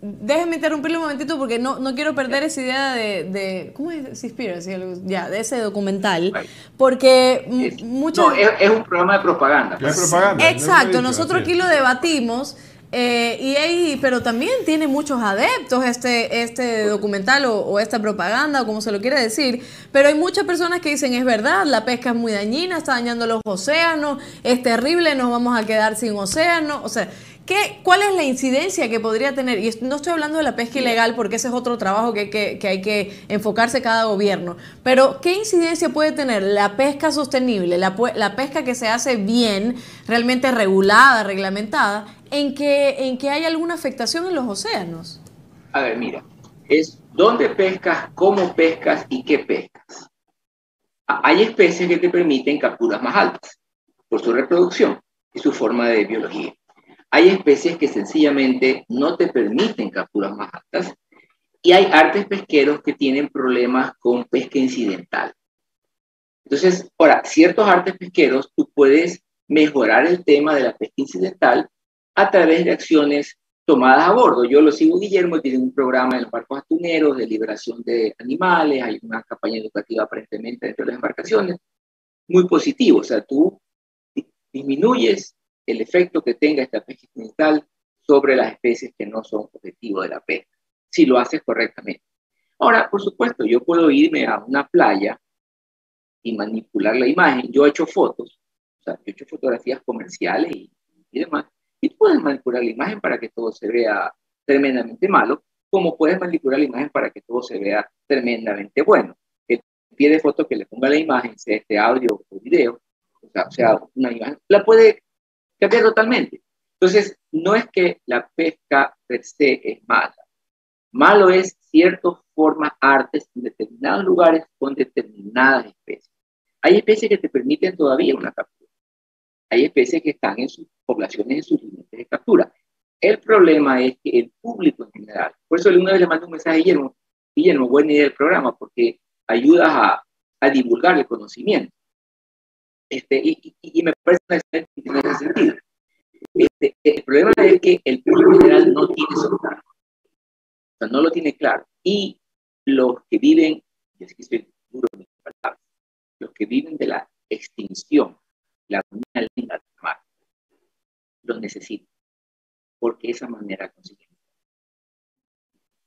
[SPEAKER 1] déjeme interrumpirle un momentito porque no, no quiero perder esa idea de, de ¿cómo es Cispires? Ya, de ese documental, porque muchos...
[SPEAKER 13] No, es, un programa de propaganda.
[SPEAKER 2] Es propaganda.
[SPEAKER 1] Exacto, nosotros aquí lo debatimos eh, y ahí, pero también tiene muchos adeptos este, este documental o, esta propaganda, o como se lo quiere decir. Pero hay muchas personas que dicen, es verdad, la pesca es muy dañina, está dañando los océanos, es terrible, nos vamos a quedar sin océano. O sea, ¿Qué, ¿Cuál es la incidencia que podría tener? Y no estoy hablando de la pesca ilegal porque ese es otro trabajo que, que, hay que enfocarse cada gobierno. Pero ¿qué incidencia puede tener la pesca sostenible, la pesca que se hace bien, realmente regulada, reglamentada, en que, en que hay alguna afectación en los océanos?
[SPEAKER 13] A ver, mira, es dónde pescas, cómo pescas y qué pescas. Hay especies que te permiten capturas más altas por su reproducción y su forma de biología. Hay especies que sencillamente no te permiten capturas más altas y hay artes pesqueros que tienen problemas con pesca incidental. Entonces, ahora, ciertos artes pesqueros tú puedes mejorar el tema de la pesca incidental a través de acciones tomadas a bordo. Yo lo sigo, Guillermo, tiene un programa en los barcos atuneros de liberación de animales, hay una campaña educativa aparentemente dentro de las embarcaciones, muy positivo. O sea, tú disminuyes el efecto que tenga esta pesca incidental sobre las especies que no son objetivo de la pesca, si lo haces correctamente. Ahora, por supuesto, yo puedo irme a una playa y manipular la imagen. Yo he hecho fotos, o sea, yo he hecho fotografías comerciales y, demás, y puedes manipular la imagen para que todo se vea tremendamente malo, como puedes manipular la imagen para que todo se vea tremendamente bueno. El pie de foto que le ponga la imagen, sea este audio o video, o sea, o sea una imagen, la puede Cambia totalmente. Entonces, no es que la pesca per se es mala. Malo es ciertas formas, artes en determinados lugares con determinadas especies. Hay especies que te permiten todavía una captura. Hay especies que están en sus poblaciones, en sus límites de captura. El problema es que el público en general, por eso una vez le mando un mensaje a Guillermo, Guillermo, buena idea del programa, porque ayudas a, a divulgar el conocimiento. Este, y, me parece excelente en ese sentido. Este, el problema es que el público general no tiene eso claro. O sea, no lo tiene claro. Y los que viven, y es que estoy duro en mis palabras, los que viven de la extinción la armonía linda del mar. Lo necesito, porque esa manera consigue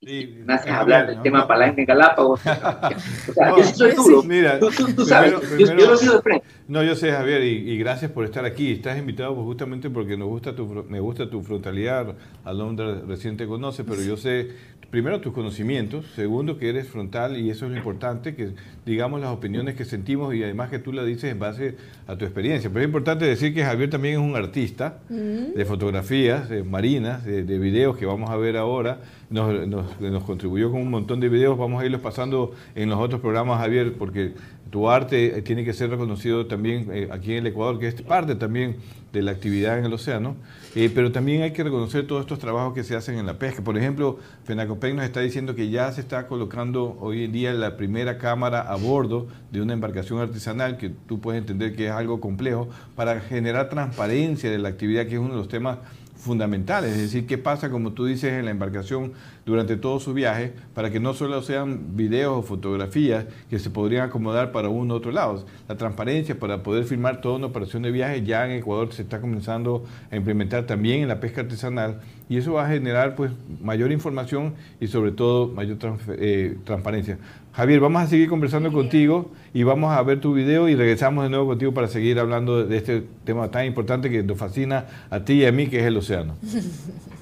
[SPEAKER 2] Sí,
[SPEAKER 13] me haces hablar del tema palanca en Galápagos. O sea, yo sí soy duro.
[SPEAKER 2] Mira,
[SPEAKER 13] tú, tú, tú sabes,
[SPEAKER 2] primero-
[SPEAKER 13] yo, yo lo digo de frente.
[SPEAKER 2] No, yo sé, Javier, y, y gracias por estar aquí. Estás invitado pues, justamente porque nos gusta tu, me gusta tu frontalidad. Alondra recién te conoce, pero yo sé, primero, tus conocimientos. Segundo, que eres frontal y eso es lo importante, que digamos las opiniones que sentimos y además que tú la dices en base a tu experiencia. Pero es importante decir que Javier también es un artista de fotografías, de marinas, de, de videos que vamos a ver ahora. Nos, nos- contribuyó con un montón de videos, vamos a irlos pasando en los otros programas, Javier, porque tu arte eh, tiene que ser reconocido también eh, aquí en el Ecuador, que es parte también de la actividad en el océano, Eh, pero también hay que reconocer todos estos trabajos que se hacen en la pesca. Por ejemplo, Fenacopec nos está diciendo que ya se está colocando hoy en día la primera cámara a bordo de una embarcación artesanal, que tú puedes entender que es algo complejo, para generar transparencia de la actividad, que es uno de los temas fundamentales, es decir, qué pasa, como tú dices, en la embarcación durante todo su viaje, para que no solo sean videos o fotografías que se podrían acomodar para uno u otro lado. La transparencia para poder filmar toda una operación de viaje ya en Ecuador se está comenzando a implementar también en la pesca artesanal y eso va a generar pues mayor información y sobre todo mayor eh, transparencia. Javier, vamos a seguir conversando contigo y vamos a ver tu video y regresamos de nuevo contigo para seguir hablando de este tema tan importante que nos fascina a ti y a mí, que es el océano.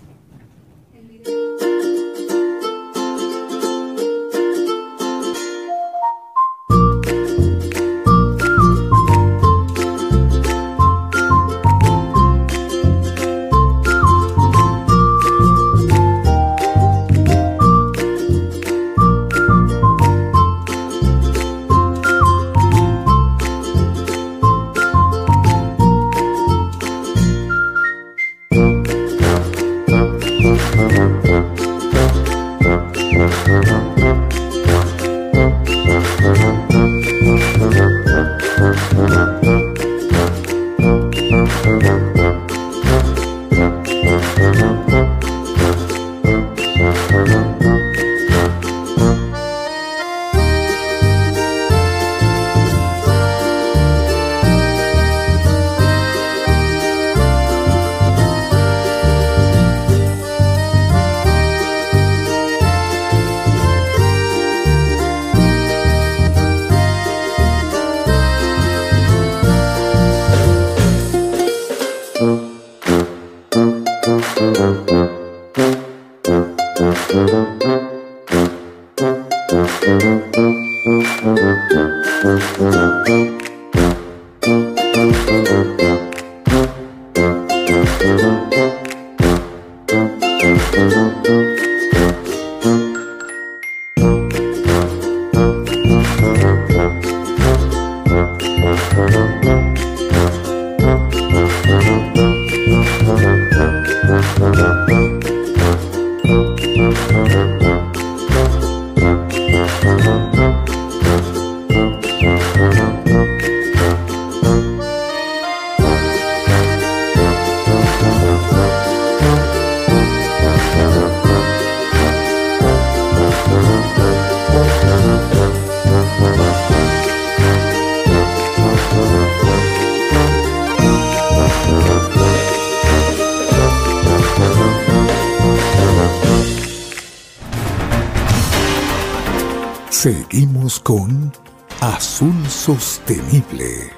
[SPEAKER 8] Sostenible.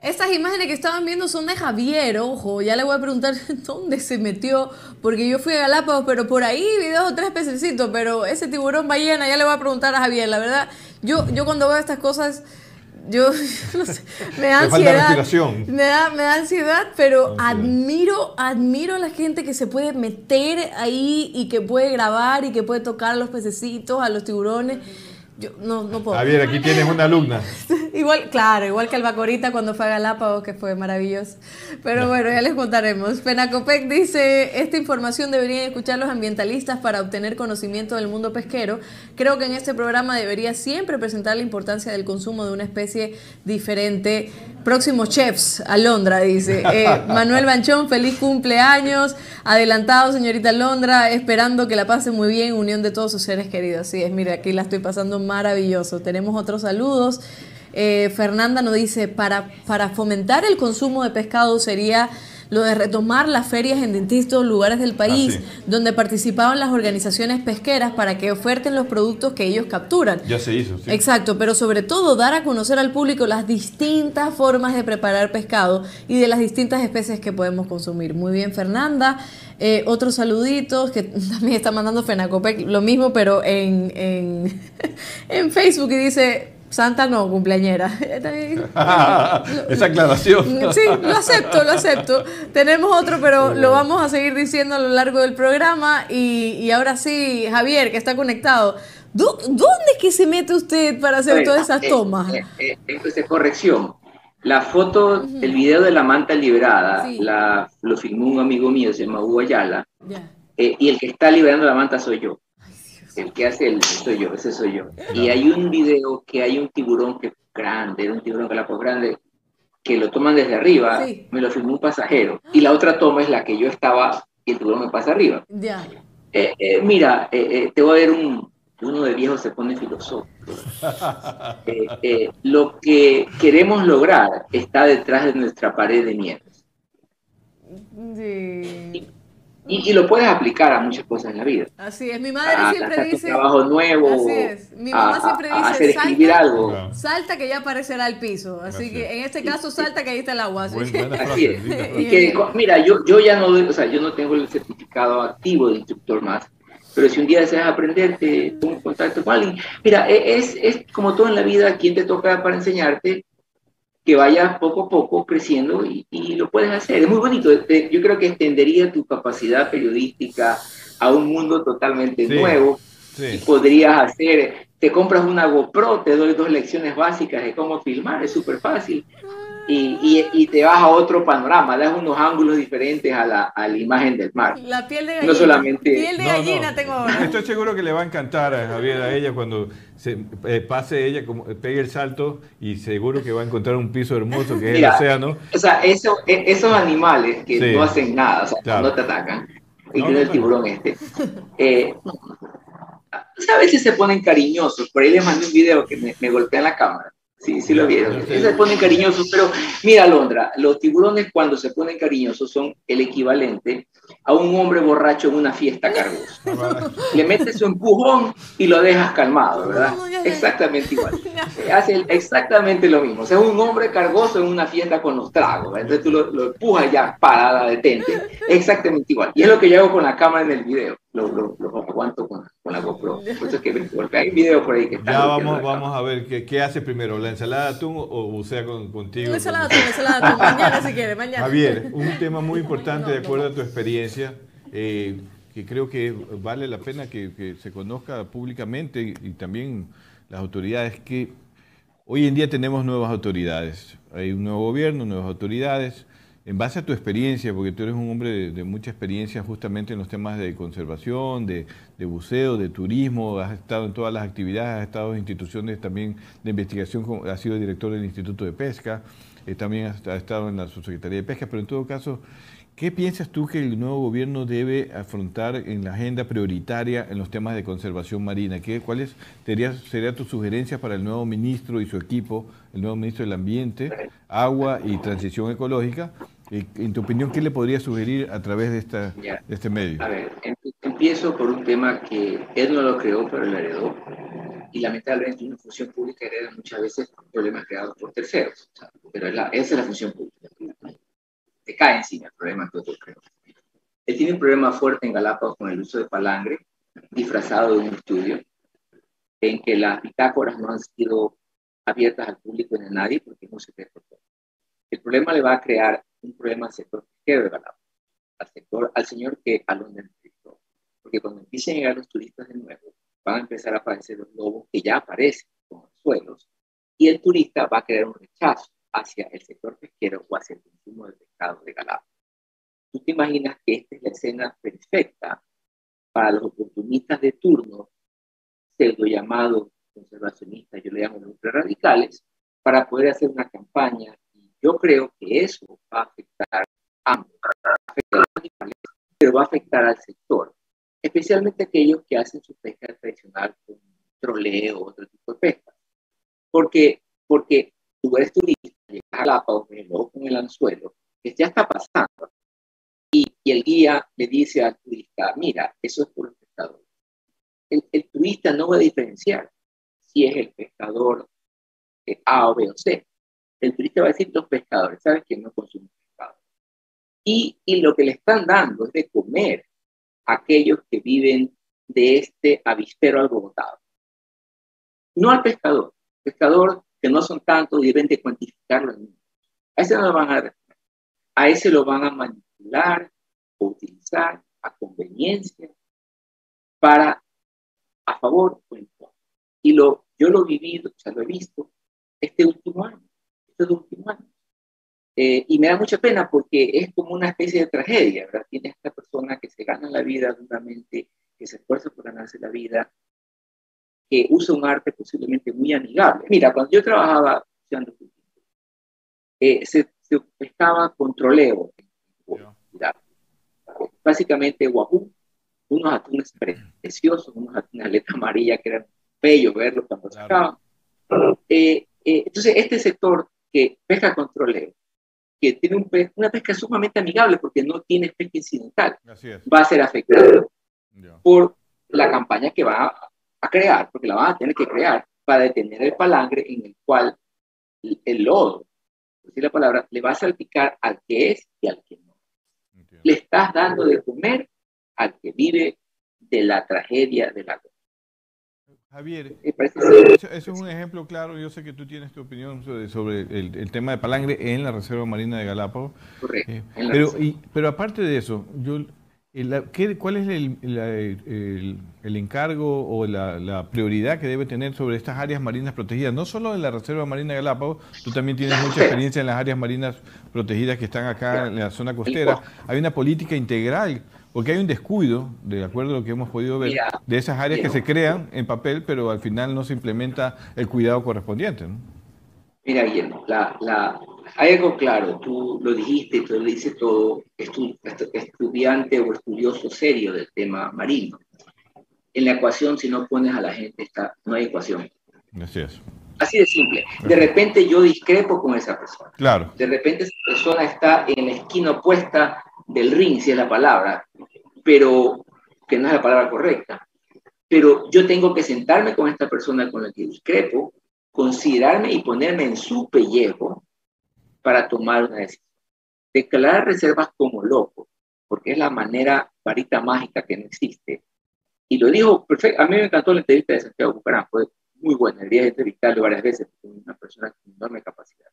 [SPEAKER 1] Estas imágenes que estaban viendo son de Javier, ojo, ya le voy a preguntar dónde se metió, porque yo fui a Galápagos, pero por ahí vi dos o tres pececitos, pero ese tiburón ballena, ya le voy a preguntar a Javier, la verdad, yo, yo cuando veo estas cosas, yo no sé, me da ansiedad. Me da, me da ansiedad, pero admiro, admiro a la gente que se puede meter ahí y que puede grabar y que puede tocar a los pececitos, a los tiburones. Yo no, no puedo.
[SPEAKER 2] Javier, aquí tienes una alumna.
[SPEAKER 1] Igual, claro, igual que el Bacorita cuando fue a Galápagos, que fue maravilloso. Pero bueno, ya les contaremos. Penacopec dice, esta información deberían escuchar los ambientalistas para obtener conocimiento del mundo pesquero. Creo que en este programa debería siempre presentar la importancia del consumo de una especie diferente. Próximos chefs, Alondra dice. Eh, Manuel Banchón, feliz cumpleaños. Adelantado, señorita Alondra, esperando que la pase muy bien, unión de todos sus seres queridos. Así es, mire, aquí la estoy pasando maravilloso. Tenemos otros saludos. Eh, Fernanda nos dice, para, para fomentar el consumo de pescado sería lo de retomar las ferias en distintos lugares del país
[SPEAKER 2] Ah,
[SPEAKER 1] donde participaban las organizaciones pesqueras para que oferten los productos que ellos capturan.
[SPEAKER 2] Ya se hizo, sí.
[SPEAKER 1] Exacto, pero sobre todo dar a conocer al público las distintas formas de preparar pescado y de las distintas especies que podemos consumir. Muy bien, Fernanda. Eh, otros saluditos que también está mandando Fenacopec, lo mismo, pero en, en, en Facebook y dice, Santa no, cumpleañera.
[SPEAKER 2] Esa aclaración.
[SPEAKER 1] Sí, lo acepto, lo acepto. Tenemos otro, pero lo vamos a seguir diciendo a lo largo del programa. Y, y ahora sí, Javier, que está conectado. ¿Dó- ¿Dónde es que se mete usted para hacer todas esas
[SPEAKER 13] eh,
[SPEAKER 1] tomas?
[SPEAKER 13] eh, eh, entonces, corrección. La foto, el video de la manta liberada,
[SPEAKER 1] Sí.
[SPEAKER 13] la, lo filmó un amigo mío, se llama Hugo Ayala,
[SPEAKER 1] Ya.
[SPEAKER 13] eh, y el que está liberando la manta soy yo. El que hace el soy yo, ese soy yo. Y hay un video que hay un tiburón que es grande, era un tiburón galápagos grande, que lo toman desde arriba,
[SPEAKER 1] Sí.
[SPEAKER 13] me lo filmó un pasajero. Y la otra toma es la que yo estaba y el tiburón me pasa arriba.
[SPEAKER 1] Ya.
[SPEAKER 13] Eh, eh, mira, eh, eh, te voy a ver un, uno de viejo se pone filosófico. Eh, eh, lo que queremos lograr está detrás de nuestra pared de mierda.
[SPEAKER 1] Sí.
[SPEAKER 13] Y, y lo puedes aplicar a muchas cosas en la vida.
[SPEAKER 1] Así es. Mi madre
[SPEAKER 13] A
[SPEAKER 1] siempre
[SPEAKER 13] lanzar tu
[SPEAKER 1] dice.
[SPEAKER 13] trabajo nuevo,
[SPEAKER 1] Así es. Mi mamá
[SPEAKER 13] a-
[SPEAKER 1] siempre
[SPEAKER 13] a
[SPEAKER 1] dice.
[SPEAKER 13] hacer escribir
[SPEAKER 1] salta,
[SPEAKER 13] algo.
[SPEAKER 1] Salta que ya aparecerá el piso. Así
[SPEAKER 2] Así
[SPEAKER 1] que en este caso, salta que ahí está el agua. Así
[SPEAKER 2] Buen- buena
[SPEAKER 13] Así es.
[SPEAKER 2] linda frase.
[SPEAKER 13] Y que, mira, yo, yo ya no, o sea, yo no tengo el certificado activo de instructor más, pero si un día deseas aprender, te pongo en contacto con alguien. Mira, e- es, es como todo en la vida, quien te toca para enseñarte, que vayas poco a poco creciendo y, y lo puedes hacer. Es muy bonito. Te- Yo creo que extendería tu capacidad periodística a un mundo totalmente
[SPEAKER 2] Sí.
[SPEAKER 13] nuevo y
[SPEAKER 2] Sí.
[SPEAKER 13] podrías hacer, te compras una GoPro, te doy dos lecciones básicas de cómo filmar, es súper fácil. Y, y, y te vas a otro panorama, das unos ángulos diferentes a la, a la imagen del mar.
[SPEAKER 1] La piel de
[SPEAKER 13] No
[SPEAKER 1] gallina.
[SPEAKER 13] solamente-
[SPEAKER 1] Piel de
[SPEAKER 2] No,
[SPEAKER 1] gallina
[SPEAKER 2] no.
[SPEAKER 1] tengo ahora.
[SPEAKER 2] Estoy seguro que le va a encantar a Javier, a ella, cuando se eh, pase ella, como, pegue el salto y seguro que va a encontrar un piso hermoso que es
[SPEAKER 13] Mira,
[SPEAKER 2] el océano.
[SPEAKER 13] O sea, eso, e- esos animales que
[SPEAKER 2] Sí.
[SPEAKER 13] no hacen nada, o sea,
[SPEAKER 2] Claro.
[SPEAKER 13] no te atacan, y
[SPEAKER 2] No, no,
[SPEAKER 13] el
[SPEAKER 2] no.
[SPEAKER 13] tiburón este, eh, a veces se ponen cariñosos. Por ahí les mandé un video que me, me golpean la cámara. Sí, sí lo vieron. Se ponen cariñosos, pero mira, Londra, los tiburones cuando se ponen cariñosos son el equivalente a un hombre borracho en una fiesta cargosa. Le metes su empujón y lo dejas calmado, ¿verdad?
[SPEAKER 1] No, no, ya, ya.
[SPEAKER 13] Exactamente igual. Hace exactamente lo mismo. O sea, es un hombre cargoso en una fiesta con los tragos. ¿verdad? Entonces tú lo, lo empujas ya, parada, detente. Exactamente igual. Y es lo que yo hago con la cámara en el video. Lo, lo, lo aguanto con, con la GoPro. Por eso es que me golpea. Hay un video por ahí que está.
[SPEAKER 2] Ya vamos,
[SPEAKER 13] la
[SPEAKER 2] vamos a ver qué, qué hace primero, la ensalada de atún o bucea con, contigo.
[SPEAKER 1] Una ensalada de atún, ensalada de atún. Mañana si quiere, mañana.
[SPEAKER 2] Javier, un tema muy importante de acuerdo a tu experiencia, eh, que creo que vale la pena que, que se conozca públicamente y, y también las autoridades, que hoy en día tenemos nuevas autoridades, hay un nuevo gobierno, nuevas autoridades. En base a tu experiencia, porque tú eres un hombre de, mucha experiencia justamente en los temas de conservación, de, buceo, de turismo, has estado en todas las actividades, has estado en instituciones también de investigación, has sido director del Instituto de Pesca, eh, también has, estado en la Subsecretaría de Pesca, pero en todo caso, ¿qué piensas tú que el nuevo gobierno debe afrontar en la agenda prioritaria en los temas de conservación marina? ¿Qué, ¿Cuál es, sería, sería tu sugerencia para el nuevo ministro y su equipo, el nuevo ministro del Ambiente, Agua y Transición Ecológica? En tu opinión, ¿qué le podría sugerir a través de, esta,
[SPEAKER 13] Ya.
[SPEAKER 2] de este medio?
[SPEAKER 13] A ver, em- empiezo por un tema que él no lo creó, pero lo heredó. Y lamentablemente una función pública hereda muchas veces problemas creados por terceros. sea, pero es la- esa es la función pública. Te cae encima el problema que otro creó. Él tiene un problema fuerte en Galápagos con el uso de palangre, disfrazado de un estudio, en que las bitácoras no han sido abiertas al público ni a nadie porque no se secreto. El problema le va a crear un problema al sector pesquero de Galápagos al sector, al señor que a Londres entrevistó. Porque cuando empiecen a llegar los turistas de nuevo, van a empezar a aparecer los lobos que ya aparecen con los suelos, y el turista va a crear un rechazo hacia el sector pesquero o hacia el consumo del pescado de Galápagos. ¿Tú te imaginas que esta es la escena perfecta para los oportunistas de turno, pseudo llamados conservacionistas, yo le llamo los radicales, para poder hacer una campaña? Yo creo que eso va a afectar a ambos los pero va a afectar al sector, especialmente aquellos que hacen su pesca tradicional con troleo, otro tipo Porque, porque tú eres turista, llegas a Galápagos con el con el anzuelo, que ya está pasando, y, y, el guía le dice al turista, mira, eso es por el pescador. El, el turista no va a diferenciar si es el pescador A o B o C. El turista va a decir los pescadores, ¿sabes que no consumen pescado? Y, y lo que le están dando es de comer a aquellos que viven de este avispero alborotado. No al pescador. Pescador que no son tantos, deben de cuantificarlo. A ese no lo van a A ese lo van a manipular o utilizar a conveniencia para a favor o en contra. Y lo, yo lo he vivido, o sea, lo he visto este último año, este último año. Eh, y me da mucha pena porque es como una especie de tragedia, ¿verdad? Tiene esta persona que se gana la vida duramente, que se esfuerza por ganarse la vida, que usa un arte posiblemente muy amigable. Mira, cuando yo trabajaba eh, se, se, pescaba con troleo, básicamente guapú, unos atunes preciosos, unos atunes aleta amarilla que eran bello verlos cuando se sacaban. Eh, eh, entonces, este sector que pesca con troleo, que tiene un una pesca sumamente amigable porque no tiene pesca incidental, va a ser afectado por la campaña que va a, crear, porque la van a tener que crear para detener el palangre en el cual el, lodo, decir la palabra, le va a salpicar al que es y al que no. Le estás dando de comer al que vive de la tragedia de la
[SPEAKER 2] Javier, eso, es un ejemplo claro. Yo sé que tú tienes tu opinión sobre, el, tema de palangre en la Reserva Marina de Galápagos.
[SPEAKER 13] Correcto.
[SPEAKER 2] Eh, pero, pero aparte de eso, yo, ¿qué, ¿cuál es el, encargo o la, prioridad que debe tener sobre estas áreas marinas protegidas? No solo en la Reserva Marina de Galápagos, tú también tienes mucha experiencia en las áreas marinas protegidas que están acá en la zona costera. Hay una política integral porque hay un descuido, de acuerdo a lo que hemos podido ver, de esas áreas que se crean en papel, pero al final no se implementa el cuidado correspondiente.
[SPEAKER 13] Mira, Guillermo, la, hay algo claro, tú lo dijiste, tú lo dices todo estudiante o estudioso serio del tema marino. En la ecuación, si no pones a la gente, está, no hay ecuación.
[SPEAKER 2] Así es.
[SPEAKER 13] Así de simple. De repente yo discrepo con esa persona.
[SPEAKER 2] Claro.
[SPEAKER 13] De repente esa persona está en la esquina opuesta del ring, si es la palabra, pero que no es la palabra correcta. Pero yo tengo que sentarme con esta persona con la que discrepo, considerarme y ponerme en su pellejo para tomar una decisión. Declarar reservas como loco, porque es la manera varita mágica que no existe. Y lo dijo perfecto. A mí me encantó la entrevista de Santiago Bucarán, fue muy buena. El día de entrevistarlo varias veces, una persona con enorme capacidad.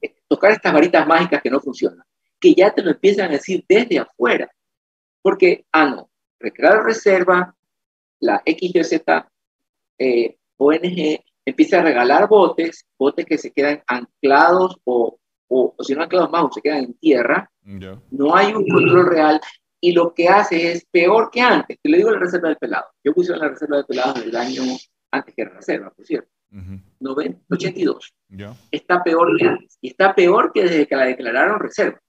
[SPEAKER 13] Eh, tocar estas varitas mágicas que no funcionan que ya te lo empiezan a decir desde afuera. Porque, ah, no, recrear reserva, la XYZ eh, ONG empieza a regalar botes, botes que se quedan anclados o, o, si no anclados más, o se quedan en tierra. No hay un control real y lo que hace es peor que antes. Te le digo la reserva del pelado. Yo puse la reserva del pelado en el año antes que la reserva, por cierto. 82. Está peor que antes. Y está peor que desde que la declararon reserva.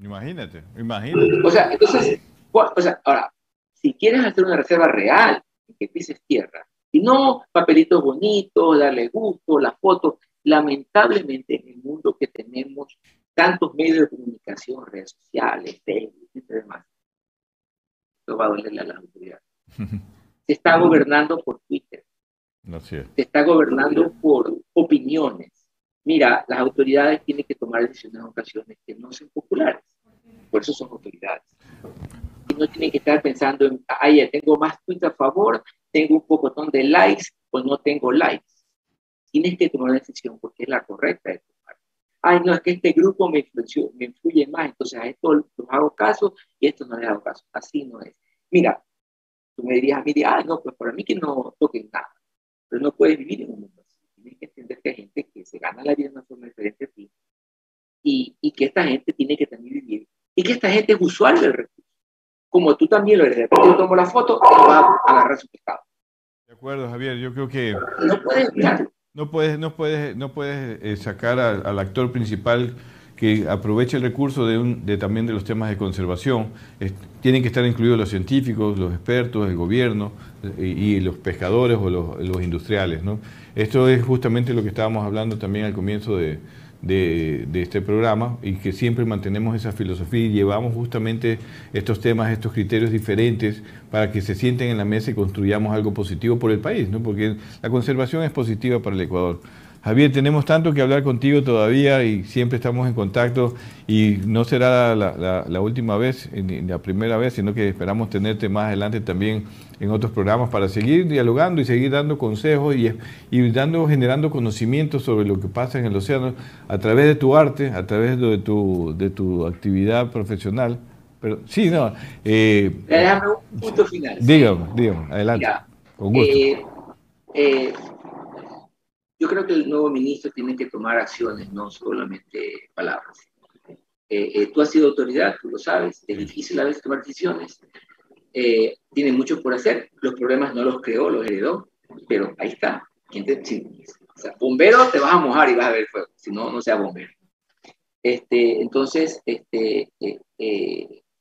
[SPEAKER 2] Imagínate, imagínate.
[SPEAKER 13] O sea, entonces, o sea, ahora, si quieres hacer una reserva real, que pises tierra, y no papelitos bonitos, darle gusto, la foto, lamentablemente en el mundo que tenemos tantos medios de comunicación, redes sociales, Facebook y demás, esto va a dolerle a las autoridades. Se está gobernando por Twitter.
[SPEAKER 2] No Se
[SPEAKER 13] está gobernando por opiniones. Mira, las autoridades tienen que tomar decisiones en ocasiones que no son populares. Por eso son autoridades. Y no tienen que estar pensando en, ay, tengo más tweets a favor, tengo un pocotón de likes o no tengo likes. Tienes que tomar una decisión porque es la correcta de tomar. Ay, no, es que este grupo me, me influye más, entonces a esto los hago caso y a esto no les hago caso. Así no es. Mira, tú me dirías a mí, ay, no, pues para mí que no toquen nada. Pero no puedes vivir en un mundo así. Tienes que entender que hay gente que se gana la vida de una forma diferente a ti y, y que esta gente tiene que también vivir y que esta gente es usuario del recurso. Como tú también lo eres. De repente yo tomo la foto y va a agarrar su pescado.
[SPEAKER 2] De acuerdo, Javier. Yo creo que...
[SPEAKER 13] No puedes
[SPEAKER 2] No puedes, no puedes, no puedes eh, sacar al actor principal que aproveche el recurso de, un, de también de los temas de conservación. tienen que estar incluidos los científicos, los expertos, el gobierno eh, y, los pescadores o los, los industriales. ¿no? Esto es justamente lo que estábamos hablando también al comienzo de, este programa y que siempre mantenemos esa filosofía y llevamos justamente estos temas, estos criterios diferentes para que se sienten en la mesa y construyamos algo positivo por el país, ¿no? porque la conservación es positiva para el Ecuador. Javier, tenemos tanto que hablar contigo todavía y siempre estamos en contacto y no será la, última vez, ni la primera vez, sino que esperamos tenerte más adelante también en otros programas para seguir dialogando y seguir dando consejos y, y dando, generando conocimientos sobre lo que pasa en el océano a través de tu arte, a través de tu, de tu actividad profesional. Pero sí, no.
[SPEAKER 13] Eh, Déjame un punto final.
[SPEAKER 2] Dígame, dígame, adelante. con gusto.
[SPEAKER 13] Eh, eh, yo creo que el nuevo ministro tiene que tomar acciones, no solamente palabras. Eh, eh, tú has sido autoridad, tú lo sabes, es difícil a veces tomar decisiones. Eh, tiene mucho por hacer, los problemas no los creó, los heredó, pero ahí está. bombero te vas a mojar y vas a ver fuego, si no, no sea bombero. Este, entonces, este,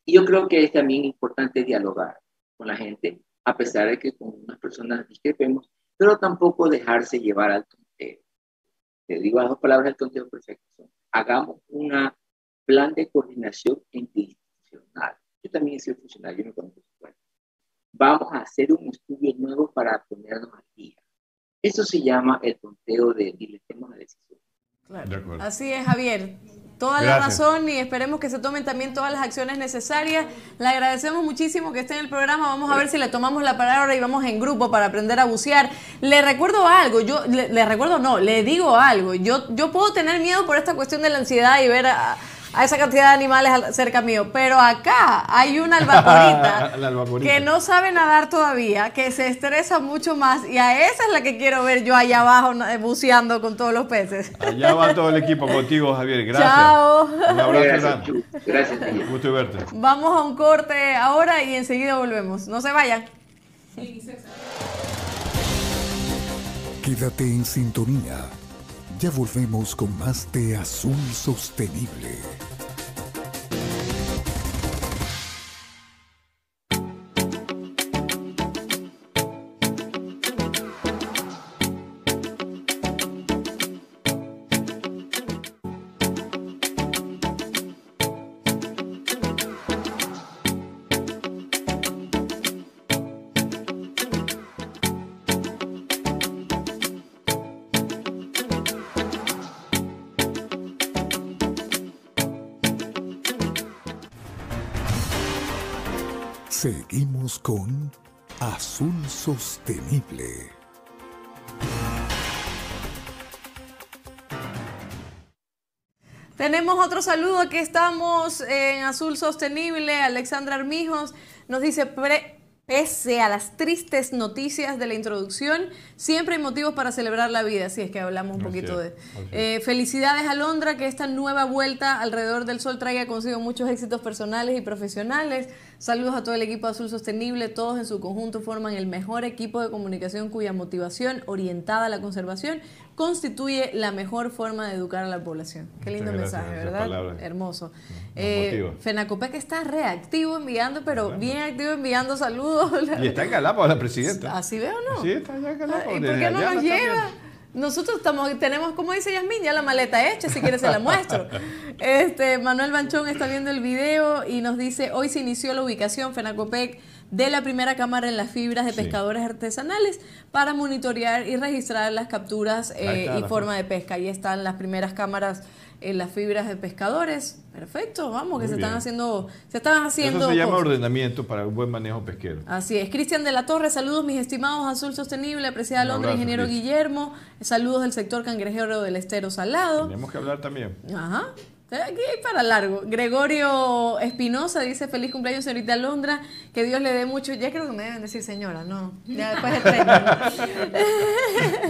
[SPEAKER 13] yo creo que es también importante dialogar con la gente, a pesar de que con unas personas discrepemos, pero tampoco dejarse llevar al te digo las dos palabras del conteo perfecto. Hagamos un plan de coordinación institucional. Yo también he sido funcionario, yo me conozco Vamos a hacer un estudio nuevo para ponernos al día. Eso se llama el conteo de diletemos la decisión.
[SPEAKER 1] Claro. Así es, Javier. Toda la razón y esperemos que se tomen también todas las acciones necesarias. Le agradecemos muchísimo que esté en el programa. Vamos a ver si le tomamos la palabra y vamos en grupo para aprender a bucear. Le recuerdo algo, yo le, recuerdo no, le digo algo. Yo, yo puedo tener miedo por esta cuestión de la ansiedad y ver a a esa cantidad de animales cerca mío. Pero acá hay una albacorita, que no sabe nadar todavía, que se estresa mucho más y a esa es la que quiero ver yo allá abajo buceando con todos los peces.
[SPEAKER 2] Allá va todo el equipo contigo, Javier. Gracias.
[SPEAKER 1] Chao.
[SPEAKER 2] Un abrazo. Gracias. Gracias. Gusto verte.
[SPEAKER 1] Vamos a un corte ahora y enseguida volvemos. No se vayan.
[SPEAKER 8] Quédate en sintonía. Ya volvemos con más de Azul Sostenible. Seguimos con Azul Sostenible.
[SPEAKER 1] Tenemos otro saludo, aquí estamos en Azul Sostenible. Alexandra Armijos nos dice, Pese a las tristes noticias de la introducción, siempre hay motivos para celebrar la vida, si es que hablamos un poquito de... Eh, felicidades a Londra, que esta nueva vuelta alrededor del sol traiga consigo muchos éxitos personales y profesionales. Saludos a todo el equipo Azul Sostenible, todos en su conjunto forman el mejor equipo de comunicación cuya motivación orientada a la conservación constituye la mejor forma de educar a la población. Qué lindo mensaje, ¿verdad? Hermoso. Eh, Fenacopec está reactivo enviando, pero bien activo enviando saludos.
[SPEAKER 2] Y está en Galápagos la presidenta.
[SPEAKER 1] ¿Así veo o
[SPEAKER 2] no? Sí, está allá en Galápagos.
[SPEAKER 1] ¿Y por qué no nos lleva? Nosotros estamos, tenemos, como dice Yasmin, ya la maleta hecha, si quieres se la muestro. Este, Manuel Banchón está viendo el video y nos dice, hoy se inició la ubicación Fenacopec de la primera cámara en las fibras de pescadores artesanales para monitorear y registrar las capturas eh, y forma de pesca. Ahí están las primeras cámaras en las fibras de pescadores. Perfecto, vamos, que se están haciendo, se están haciendo.
[SPEAKER 2] Eso se llama ordenamiento para un buen manejo pesquero.
[SPEAKER 1] Así es. Cristian de la Torre, saludos mis estimados Azul Sostenible, apreciada Londres, ingeniero Guillermo, saludos del sector cangrejero del Estero Salado.
[SPEAKER 2] Tenemos que hablar también.
[SPEAKER 1] Ajá. Aquí hay para largo. Gregorio Espinosa dice feliz cumpleaños señorita Alondra, que Dios le dé mucho. Ya creo que me deben decir señora, no. Ya después de 30.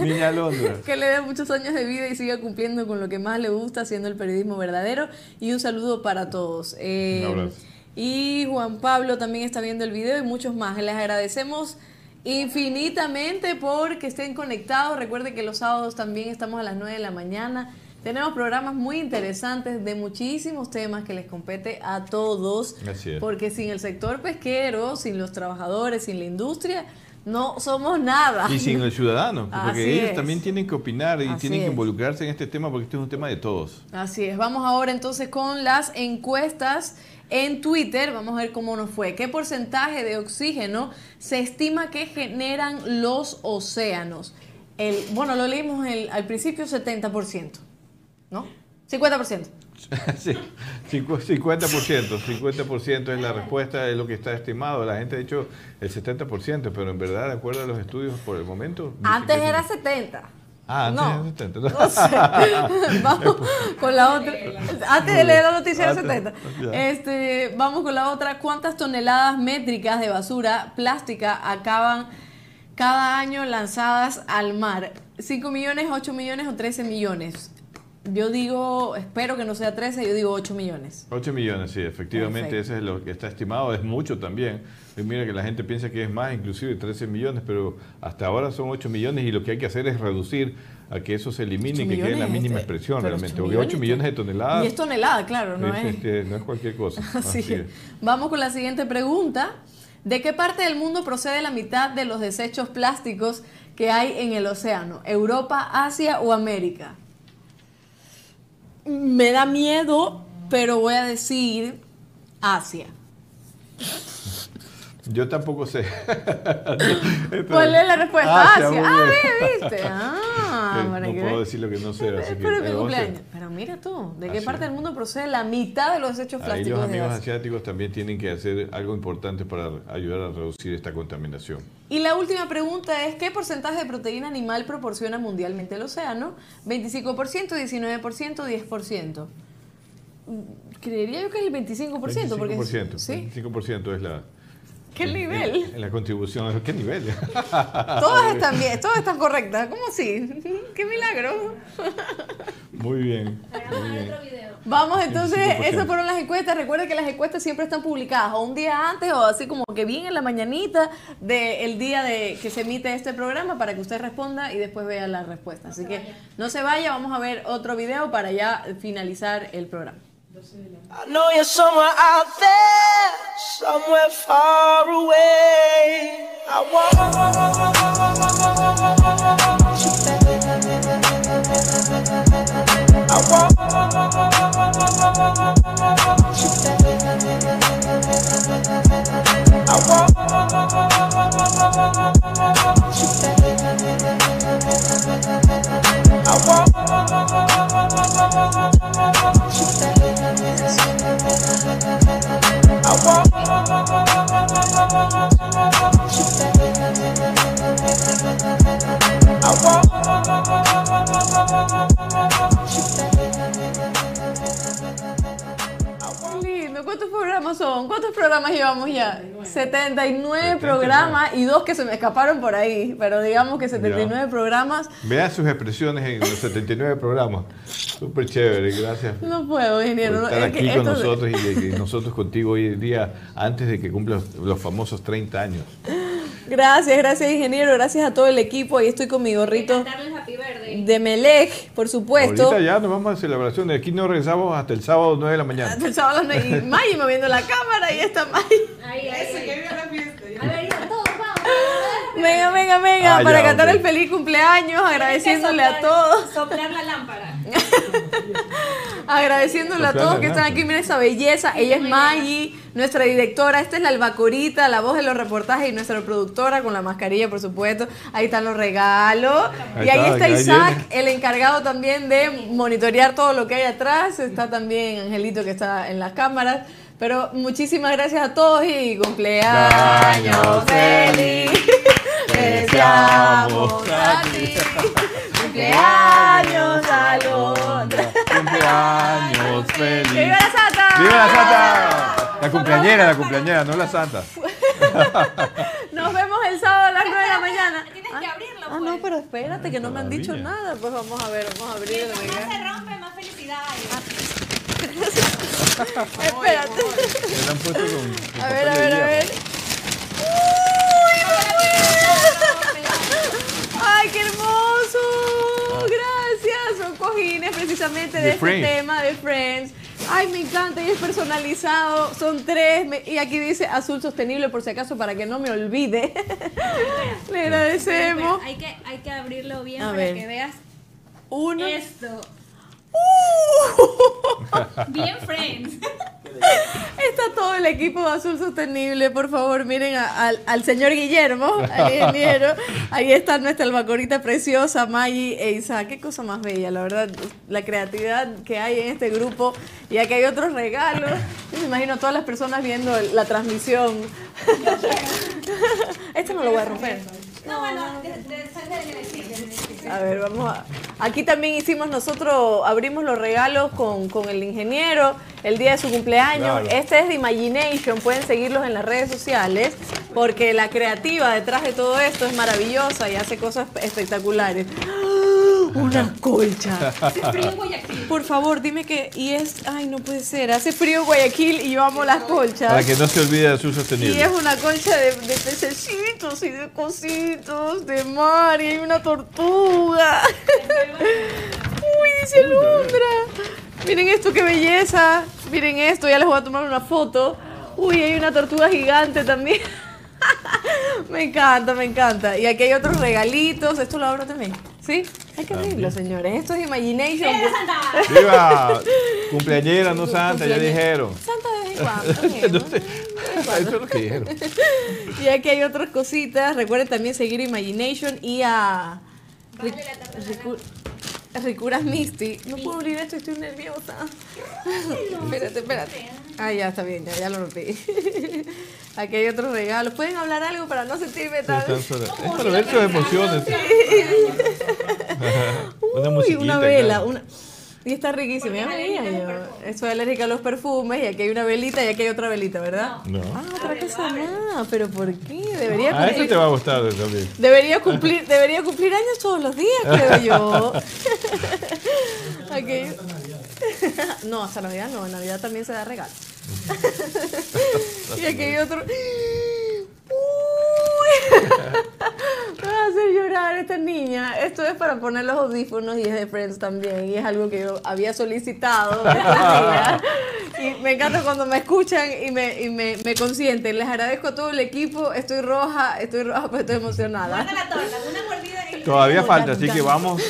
[SPEAKER 2] Niña Alondra.
[SPEAKER 1] Que le dé muchos años de vida y siga cumpliendo con lo que más le gusta, haciendo el periodismo verdadero. Y un saludo para todos. Eh, y Juan Pablo también está viendo el video y muchos más. Les agradecemos infinitamente porque estén conectados. Recuerden que los sábados también estamos a las 9 de la mañana Tenemos programas muy interesantes de muchísimos temas que les compete a todos.
[SPEAKER 2] Así es.
[SPEAKER 1] Porque sin el sector pesquero, sin los trabajadores, sin la industria, no somos nada.
[SPEAKER 2] Y sin el ciudadano, porque
[SPEAKER 1] Así
[SPEAKER 2] ellos
[SPEAKER 1] es.
[SPEAKER 2] también tienen que opinar y
[SPEAKER 1] Así
[SPEAKER 2] tienen que
[SPEAKER 1] es.
[SPEAKER 2] involucrarse en este tema porque este es un tema de todos.
[SPEAKER 1] Así es. Vamos ahora entonces con las encuestas en Twitter. Vamos a ver cómo nos fue. ¿Qué porcentaje de oxígeno se estima que generan los océanos? El, bueno, lo leímos el- al principio 70%, ¿no? 50%.
[SPEAKER 2] Sí, cincu- 50%, 50% es la respuesta, es lo que está estimado. La gente ha dicho el 70%, pero en verdad, de acuerdo a los estudios por el momento...
[SPEAKER 1] Antes era 70.
[SPEAKER 2] Ah, antes
[SPEAKER 1] no.
[SPEAKER 2] era 70.
[SPEAKER 1] No sé. Vamos con la otra. Antes de leer la noticia era
[SPEAKER 2] Antes,
[SPEAKER 1] 70.
[SPEAKER 2] ya.
[SPEAKER 1] Este, vamos con la otra. ¿Cuántas toneladas métricas de basura plástica acaban cada año lanzadas al mar? ¿5 millones, 8 millones o 13 millones? Yo digo, espero que no sea 13, yo digo 8 millones.
[SPEAKER 2] 8 millones, sí, efectivamente,
[SPEAKER 1] Perfecto.
[SPEAKER 2] ese es lo que está estimado, es mucho también. Y mira que la gente piensa que es más, inclusive 13 millones, pero hasta ahora son 8 millones y lo que hay que hacer es reducir a que eso se elimine y
[SPEAKER 1] 8
[SPEAKER 2] que quede la
[SPEAKER 1] millones,
[SPEAKER 2] mínima
[SPEAKER 1] este,
[SPEAKER 2] expresión realmente.
[SPEAKER 1] 8
[SPEAKER 2] Porque 8
[SPEAKER 1] millones,
[SPEAKER 2] millones de toneladas
[SPEAKER 1] Y es tonelada, claro, no
[SPEAKER 2] es,
[SPEAKER 1] es.
[SPEAKER 2] este, no es cualquier cosa.
[SPEAKER 1] Así
[SPEAKER 2] Así
[SPEAKER 1] es.
[SPEAKER 2] es.
[SPEAKER 1] Vamos con la siguiente pregunta. ¿De qué parte del mundo procede la mitad de los desechos plásticos que hay en el océano? ¿Europa, Asia o América? Me da miedo, pero voy a decir Asia.
[SPEAKER 2] Yo tampoco sé.
[SPEAKER 1] ¿Cuál es la respuesta?
[SPEAKER 2] Asia,
[SPEAKER 1] Asia. Ah,
[SPEAKER 2] bien.
[SPEAKER 1] ve, viste. Ah,
[SPEAKER 2] Eh, no puedo decir lo que no sé. Así que,
[SPEAKER 1] Pero cumpleaños. Pero mira tú, ¿de qué parte del mundo procede la mitad de los desechos
[SPEAKER 2] Ahí
[SPEAKER 1] plásticos
[SPEAKER 2] los
[SPEAKER 1] de
[SPEAKER 2] amigos
[SPEAKER 1] Asia?
[SPEAKER 2] asiáticos también tienen que hacer algo importante para ayudar a reducir esta contaminación.
[SPEAKER 1] Y la última pregunta es, ¿qué porcentaje de proteína animal proporciona mundialmente el océano? 25%, 19%, 10%. Mm, Creería yo que es el 25%. porque es-
[SPEAKER 2] 25%,
[SPEAKER 1] ¿Sí?
[SPEAKER 2] 25% es la,
[SPEAKER 1] ¿Qué
[SPEAKER 2] en-
[SPEAKER 1] nivel?
[SPEAKER 2] En, en la contribución. ¿Qué nivel?
[SPEAKER 1] Todas están bien, todas están correctas. ¿Cómo así? ¡Qué milagro!
[SPEAKER 2] Muy bien. Muy bien.
[SPEAKER 1] Vamos entonces,
[SPEAKER 2] 25%.
[SPEAKER 1] esas fueron las encuestas. Recuerden que las encuestas siempre están publicadas o un día antes o así como que bien en la mañanita del día de que se emite este programa para que usted responda y después vea la respuesta. Así que no se vaya, vamos a ver otro video para ya finalizar el programa.
[SPEAKER 14] I know you're somewhere out there, somewhere far away. I want. I want. I
[SPEAKER 1] Qué lindo. ¿Cuántos programas son? ¿Cuántos programas llevamos ya? 79 programas y dos que se me escaparon por ahí. Pero digamos que 79 programas.
[SPEAKER 2] Vean sus expresiones en los 79 programas. Súper chévere, gracias.
[SPEAKER 1] No puedo, ingeniero.
[SPEAKER 2] por estar
[SPEAKER 1] es que
[SPEAKER 2] aquí con
[SPEAKER 1] esto-
[SPEAKER 2] nosotros y, y nosotros contigo hoy en día antes de que cumpla los famosos 30 años.
[SPEAKER 1] Gracias, gracias, ingeniero. Gracias a todo el equipo. Ahí estoy con mi gorrito de Melec, por supuesto.
[SPEAKER 2] Ahorita ya nos vamos a celebración. De aquí no regresamos hasta el sábado 9 de la mañana.
[SPEAKER 1] Hasta el sábado a las nueve. Y Maggie moviendo la cámara y está Maggie.
[SPEAKER 15] Ahí, ahí.
[SPEAKER 16] Ese que vive la fiesta.
[SPEAKER 15] A ver, ya todos vamos.
[SPEAKER 1] Venga, venga, venga,
[SPEAKER 2] Ah,
[SPEAKER 1] para
[SPEAKER 2] ya,
[SPEAKER 1] cantar el feliz cumpleaños, agradeciéndole a todos,
[SPEAKER 15] Soplar la lámpara.
[SPEAKER 1] agradeciéndole a todos que están aquí, miren esa belleza. Ella es Maggie, nuestra directora, esta es la albacorita, la voz de los reportajes y nuestra productora con la mascarilla, por supuesto. Ahí están los regalos.
[SPEAKER 2] Ahí
[SPEAKER 1] y ahí
[SPEAKER 2] está,
[SPEAKER 1] Isaac, el encargado también de monitorear todo lo que hay atrás. Está también Angelito que está en las cámaras. Pero muchísimas gracias a todos y cumpleaños feliz. Deseamos a ti. Cumpleaños, Alondra.
[SPEAKER 2] Cumpleaños feliz.
[SPEAKER 1] ¡Viva la Santa!
[SPEAKER 2] ¡Viva la Santa! La cumpleañera, la cumpleañera, no la Santa.
[SPEAKER 1] Nos vemos el sábado a las 9 de la mañana.
[SPEAKER 15] Tienes que abrirlo.
[SPEAKER 1] Ah, no, pero espérate, que no me han dicho nada. Pues vamos a ver, vamos a abrir.
[SPEAKER 15] Mientras se rompe, más felicidades.
[SPEAKER 1] Espérate.
[SPEAKER 2] Me la han puesto con, con
[SPEAKER 1] A ver, a ver, a ver. ¡Uy, qué bueno! ¡Ay, qué hermoso! Precisamente de
[SPEAKER 2] De
[SPEAKER 1] este
[SPEAKER 2] Friends.
[SPEAKER 1] tema de Friends. Ay, me encanta y es personalizado. Son tres. me- y aquí dice azul sostenible, por si acaso, para que no me olvide. Le agradecemos.
[SPEAKER 15] Hay que, hay que abrirlo bien
[SPEAKER 1] A
[SPEAKER 15] para
[SPEAKER 1] ver.
[SPEAKER 15] que veas
[SPEAKER 1] Uno.
[SPEAKER 15] esto. Bien, friends.
[SPEAKER 1] Está todo el equipo de Azul Sostenible. Por favor, miren al, señor Guillermo, al ingeniero. Ahí está nuestra albacorita preciosa, Maggie e Isa. Qué cosa más bella, la verdad. La creatividad que hay en este grupo. Y aquí hay otros regalos. Yo me imagino todas las personas viendo la transmisión. Este no lo voy a romper.
[SPEAKER 15] No, bueno,
[SPEAKER 1] A ver, vamos a... Aquí también hicimos nosotros, abrimos los regalos con, con el ingeniero el día de su cumpleaños.
[SPEAKER 2] Claro.
[SPEAKER 1] Este es de Imagination, pueden seguirlos en las redes sociales porque la creativa detrás de todo esto es maravillosa y hace cosas espectaculares. Una colcha.
[SPEAKER 15] Hace frío en Guayaquil.
[SPEAKER 1] Por favor, dime que... Y es... Ay, no puede ser. Hace frío en Guayaquil y yo amo las colchas.
[SPEAKER 2] Para que no se olvide de
[SPEAKER 1] Y
[SPEAKER 2] sostenible.
[SPEAKER 1] es una concha de, de pececitos y de cositos de mar y hay una tortuga. Uy, dice Lundra. Miren esto, qué belleza. Miren esto, ya les voy a tomar una foto. Uy, hay una tortuga gigante también. Me encanta, me encanta. Y aquí hay otros regalitos. Esto lo abro también. ¿Sí? Hay que abrirlo, señores. Esto es Imagination.
[SPEAKER 2] ¡Viva! Cumpleañera, no santa, ya dijeron.
[SPEAKER 1] Santa de vez en cuando.
[SPEAKER 2] No sé. Eso es lo que dijeron.
[SPEAKER 1] Y aquí hay otras cositas. Recuerden también seguir Imagination y a Ricuras Misty. No puedo abrir esto, estoy nerviosa. espérate, espérate. Ah, ya está bien, ya, ya lo rompí. Aquí hay otros regalos. ¿Pueden hablar algo para no sentirme tan...
[SPEAKER 2] Sobre- Es para ver sus emociones. Una
[SPEAKER 1] Uy, una vela,
[SPEAKER 2] claro.
[SPEAKER 1] una... Y está riquísima, ya veía yo. Soy alérgica a los perfumes y aquí hay una velita y aquí hay otra velita, ¿verdad?
[SPEAKER 2] No.
[SPEAKER 1] Ah, otra cosa más. ¿Pero por qué? Debería
[SPEAKER 2] A eso
[SPEAKER 1] cumplir,
[SPEAKER 2] te va a gustar también.
[SPEAKER 1] debería cumplir, debería cumplir años todos los días, creo yo. Aquí- No, hasta Navidad no, en Navidad también se da regalo. y aquí hay otro. Uy. Me va a hacer llorar esta niña. Esto es para poner los audífonos y es de Friends también. Y es algo que yo había solicitado. Y me encanta cuando me escuchan y me, y me, me consienten. Les agradezco a todo el equipo. Estoy roja, estoy roja, pero estoy emocionada.
[SPEAKER 15] Guarda la torta, una mordida y...
[SPEAKER 2] Todavía falta, así que vamos.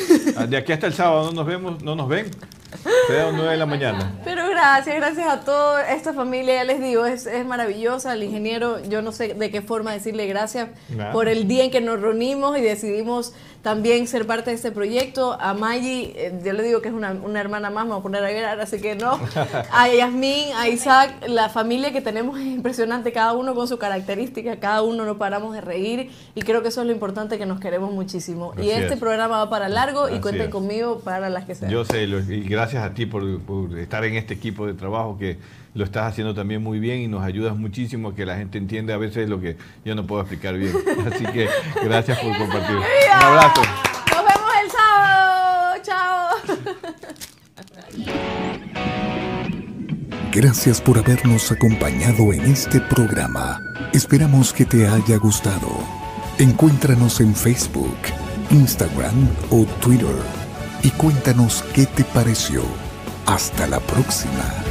[SPEAKER 2] De aquí hasta el sábado no nos vemos, no nos ven. Será a las 9 de la mañana.
[SPEAKER 1] Pero gracias, gracias a toda esta familia, ya les digo, es, es maravillosa. El ingeniero, yo no sé de qué forma decirle gracias
[SPEAKER 2] Nada.
[SPEAKER 1] por el día en que nos reunimos y decidimos también ser parte de este proyecto. A Maggie, eh, yo le digo que es una, una hermana más, me voy a poner a llorar, así que no. A Yasmín, a Isaac, la familia que tenemos es impresionante, cada uno con su característica, cada uno no paramos de reír y creo que eso es lo importante, que nos queremos muchísimo. y
[SPEAKER 2] Así
[SPEAKER 1] este
[SPEAKER 2] es.
[SPEAKER 1] programa va para largo y
[SPEAKER 2] Así
[SPEAKER 1] cuenten
[SPEAKER 2] es.
[SPEAKER 1] conmigo para las que sean.
[SPEAKER 2] Yo sé, y gracias a ti por, por estar en este equipo de trabajo que lo estás haciendo también muy bien y nos ayudas muchísimo a que la gente entienda a veces lo que yo no puedo explicar bien. Así que gracias por compartir. Un abrazo.
[SPEAKER 1] Nos vemos el sábado. Chao.
[SPEAKER 8] Gracias por habernos acompañado en este programa. Esperamos que te haya gustado. Encuéntranos en Facebook, Instagram o Twitter y cuéntanos qué te pareció. Hasta la próxima.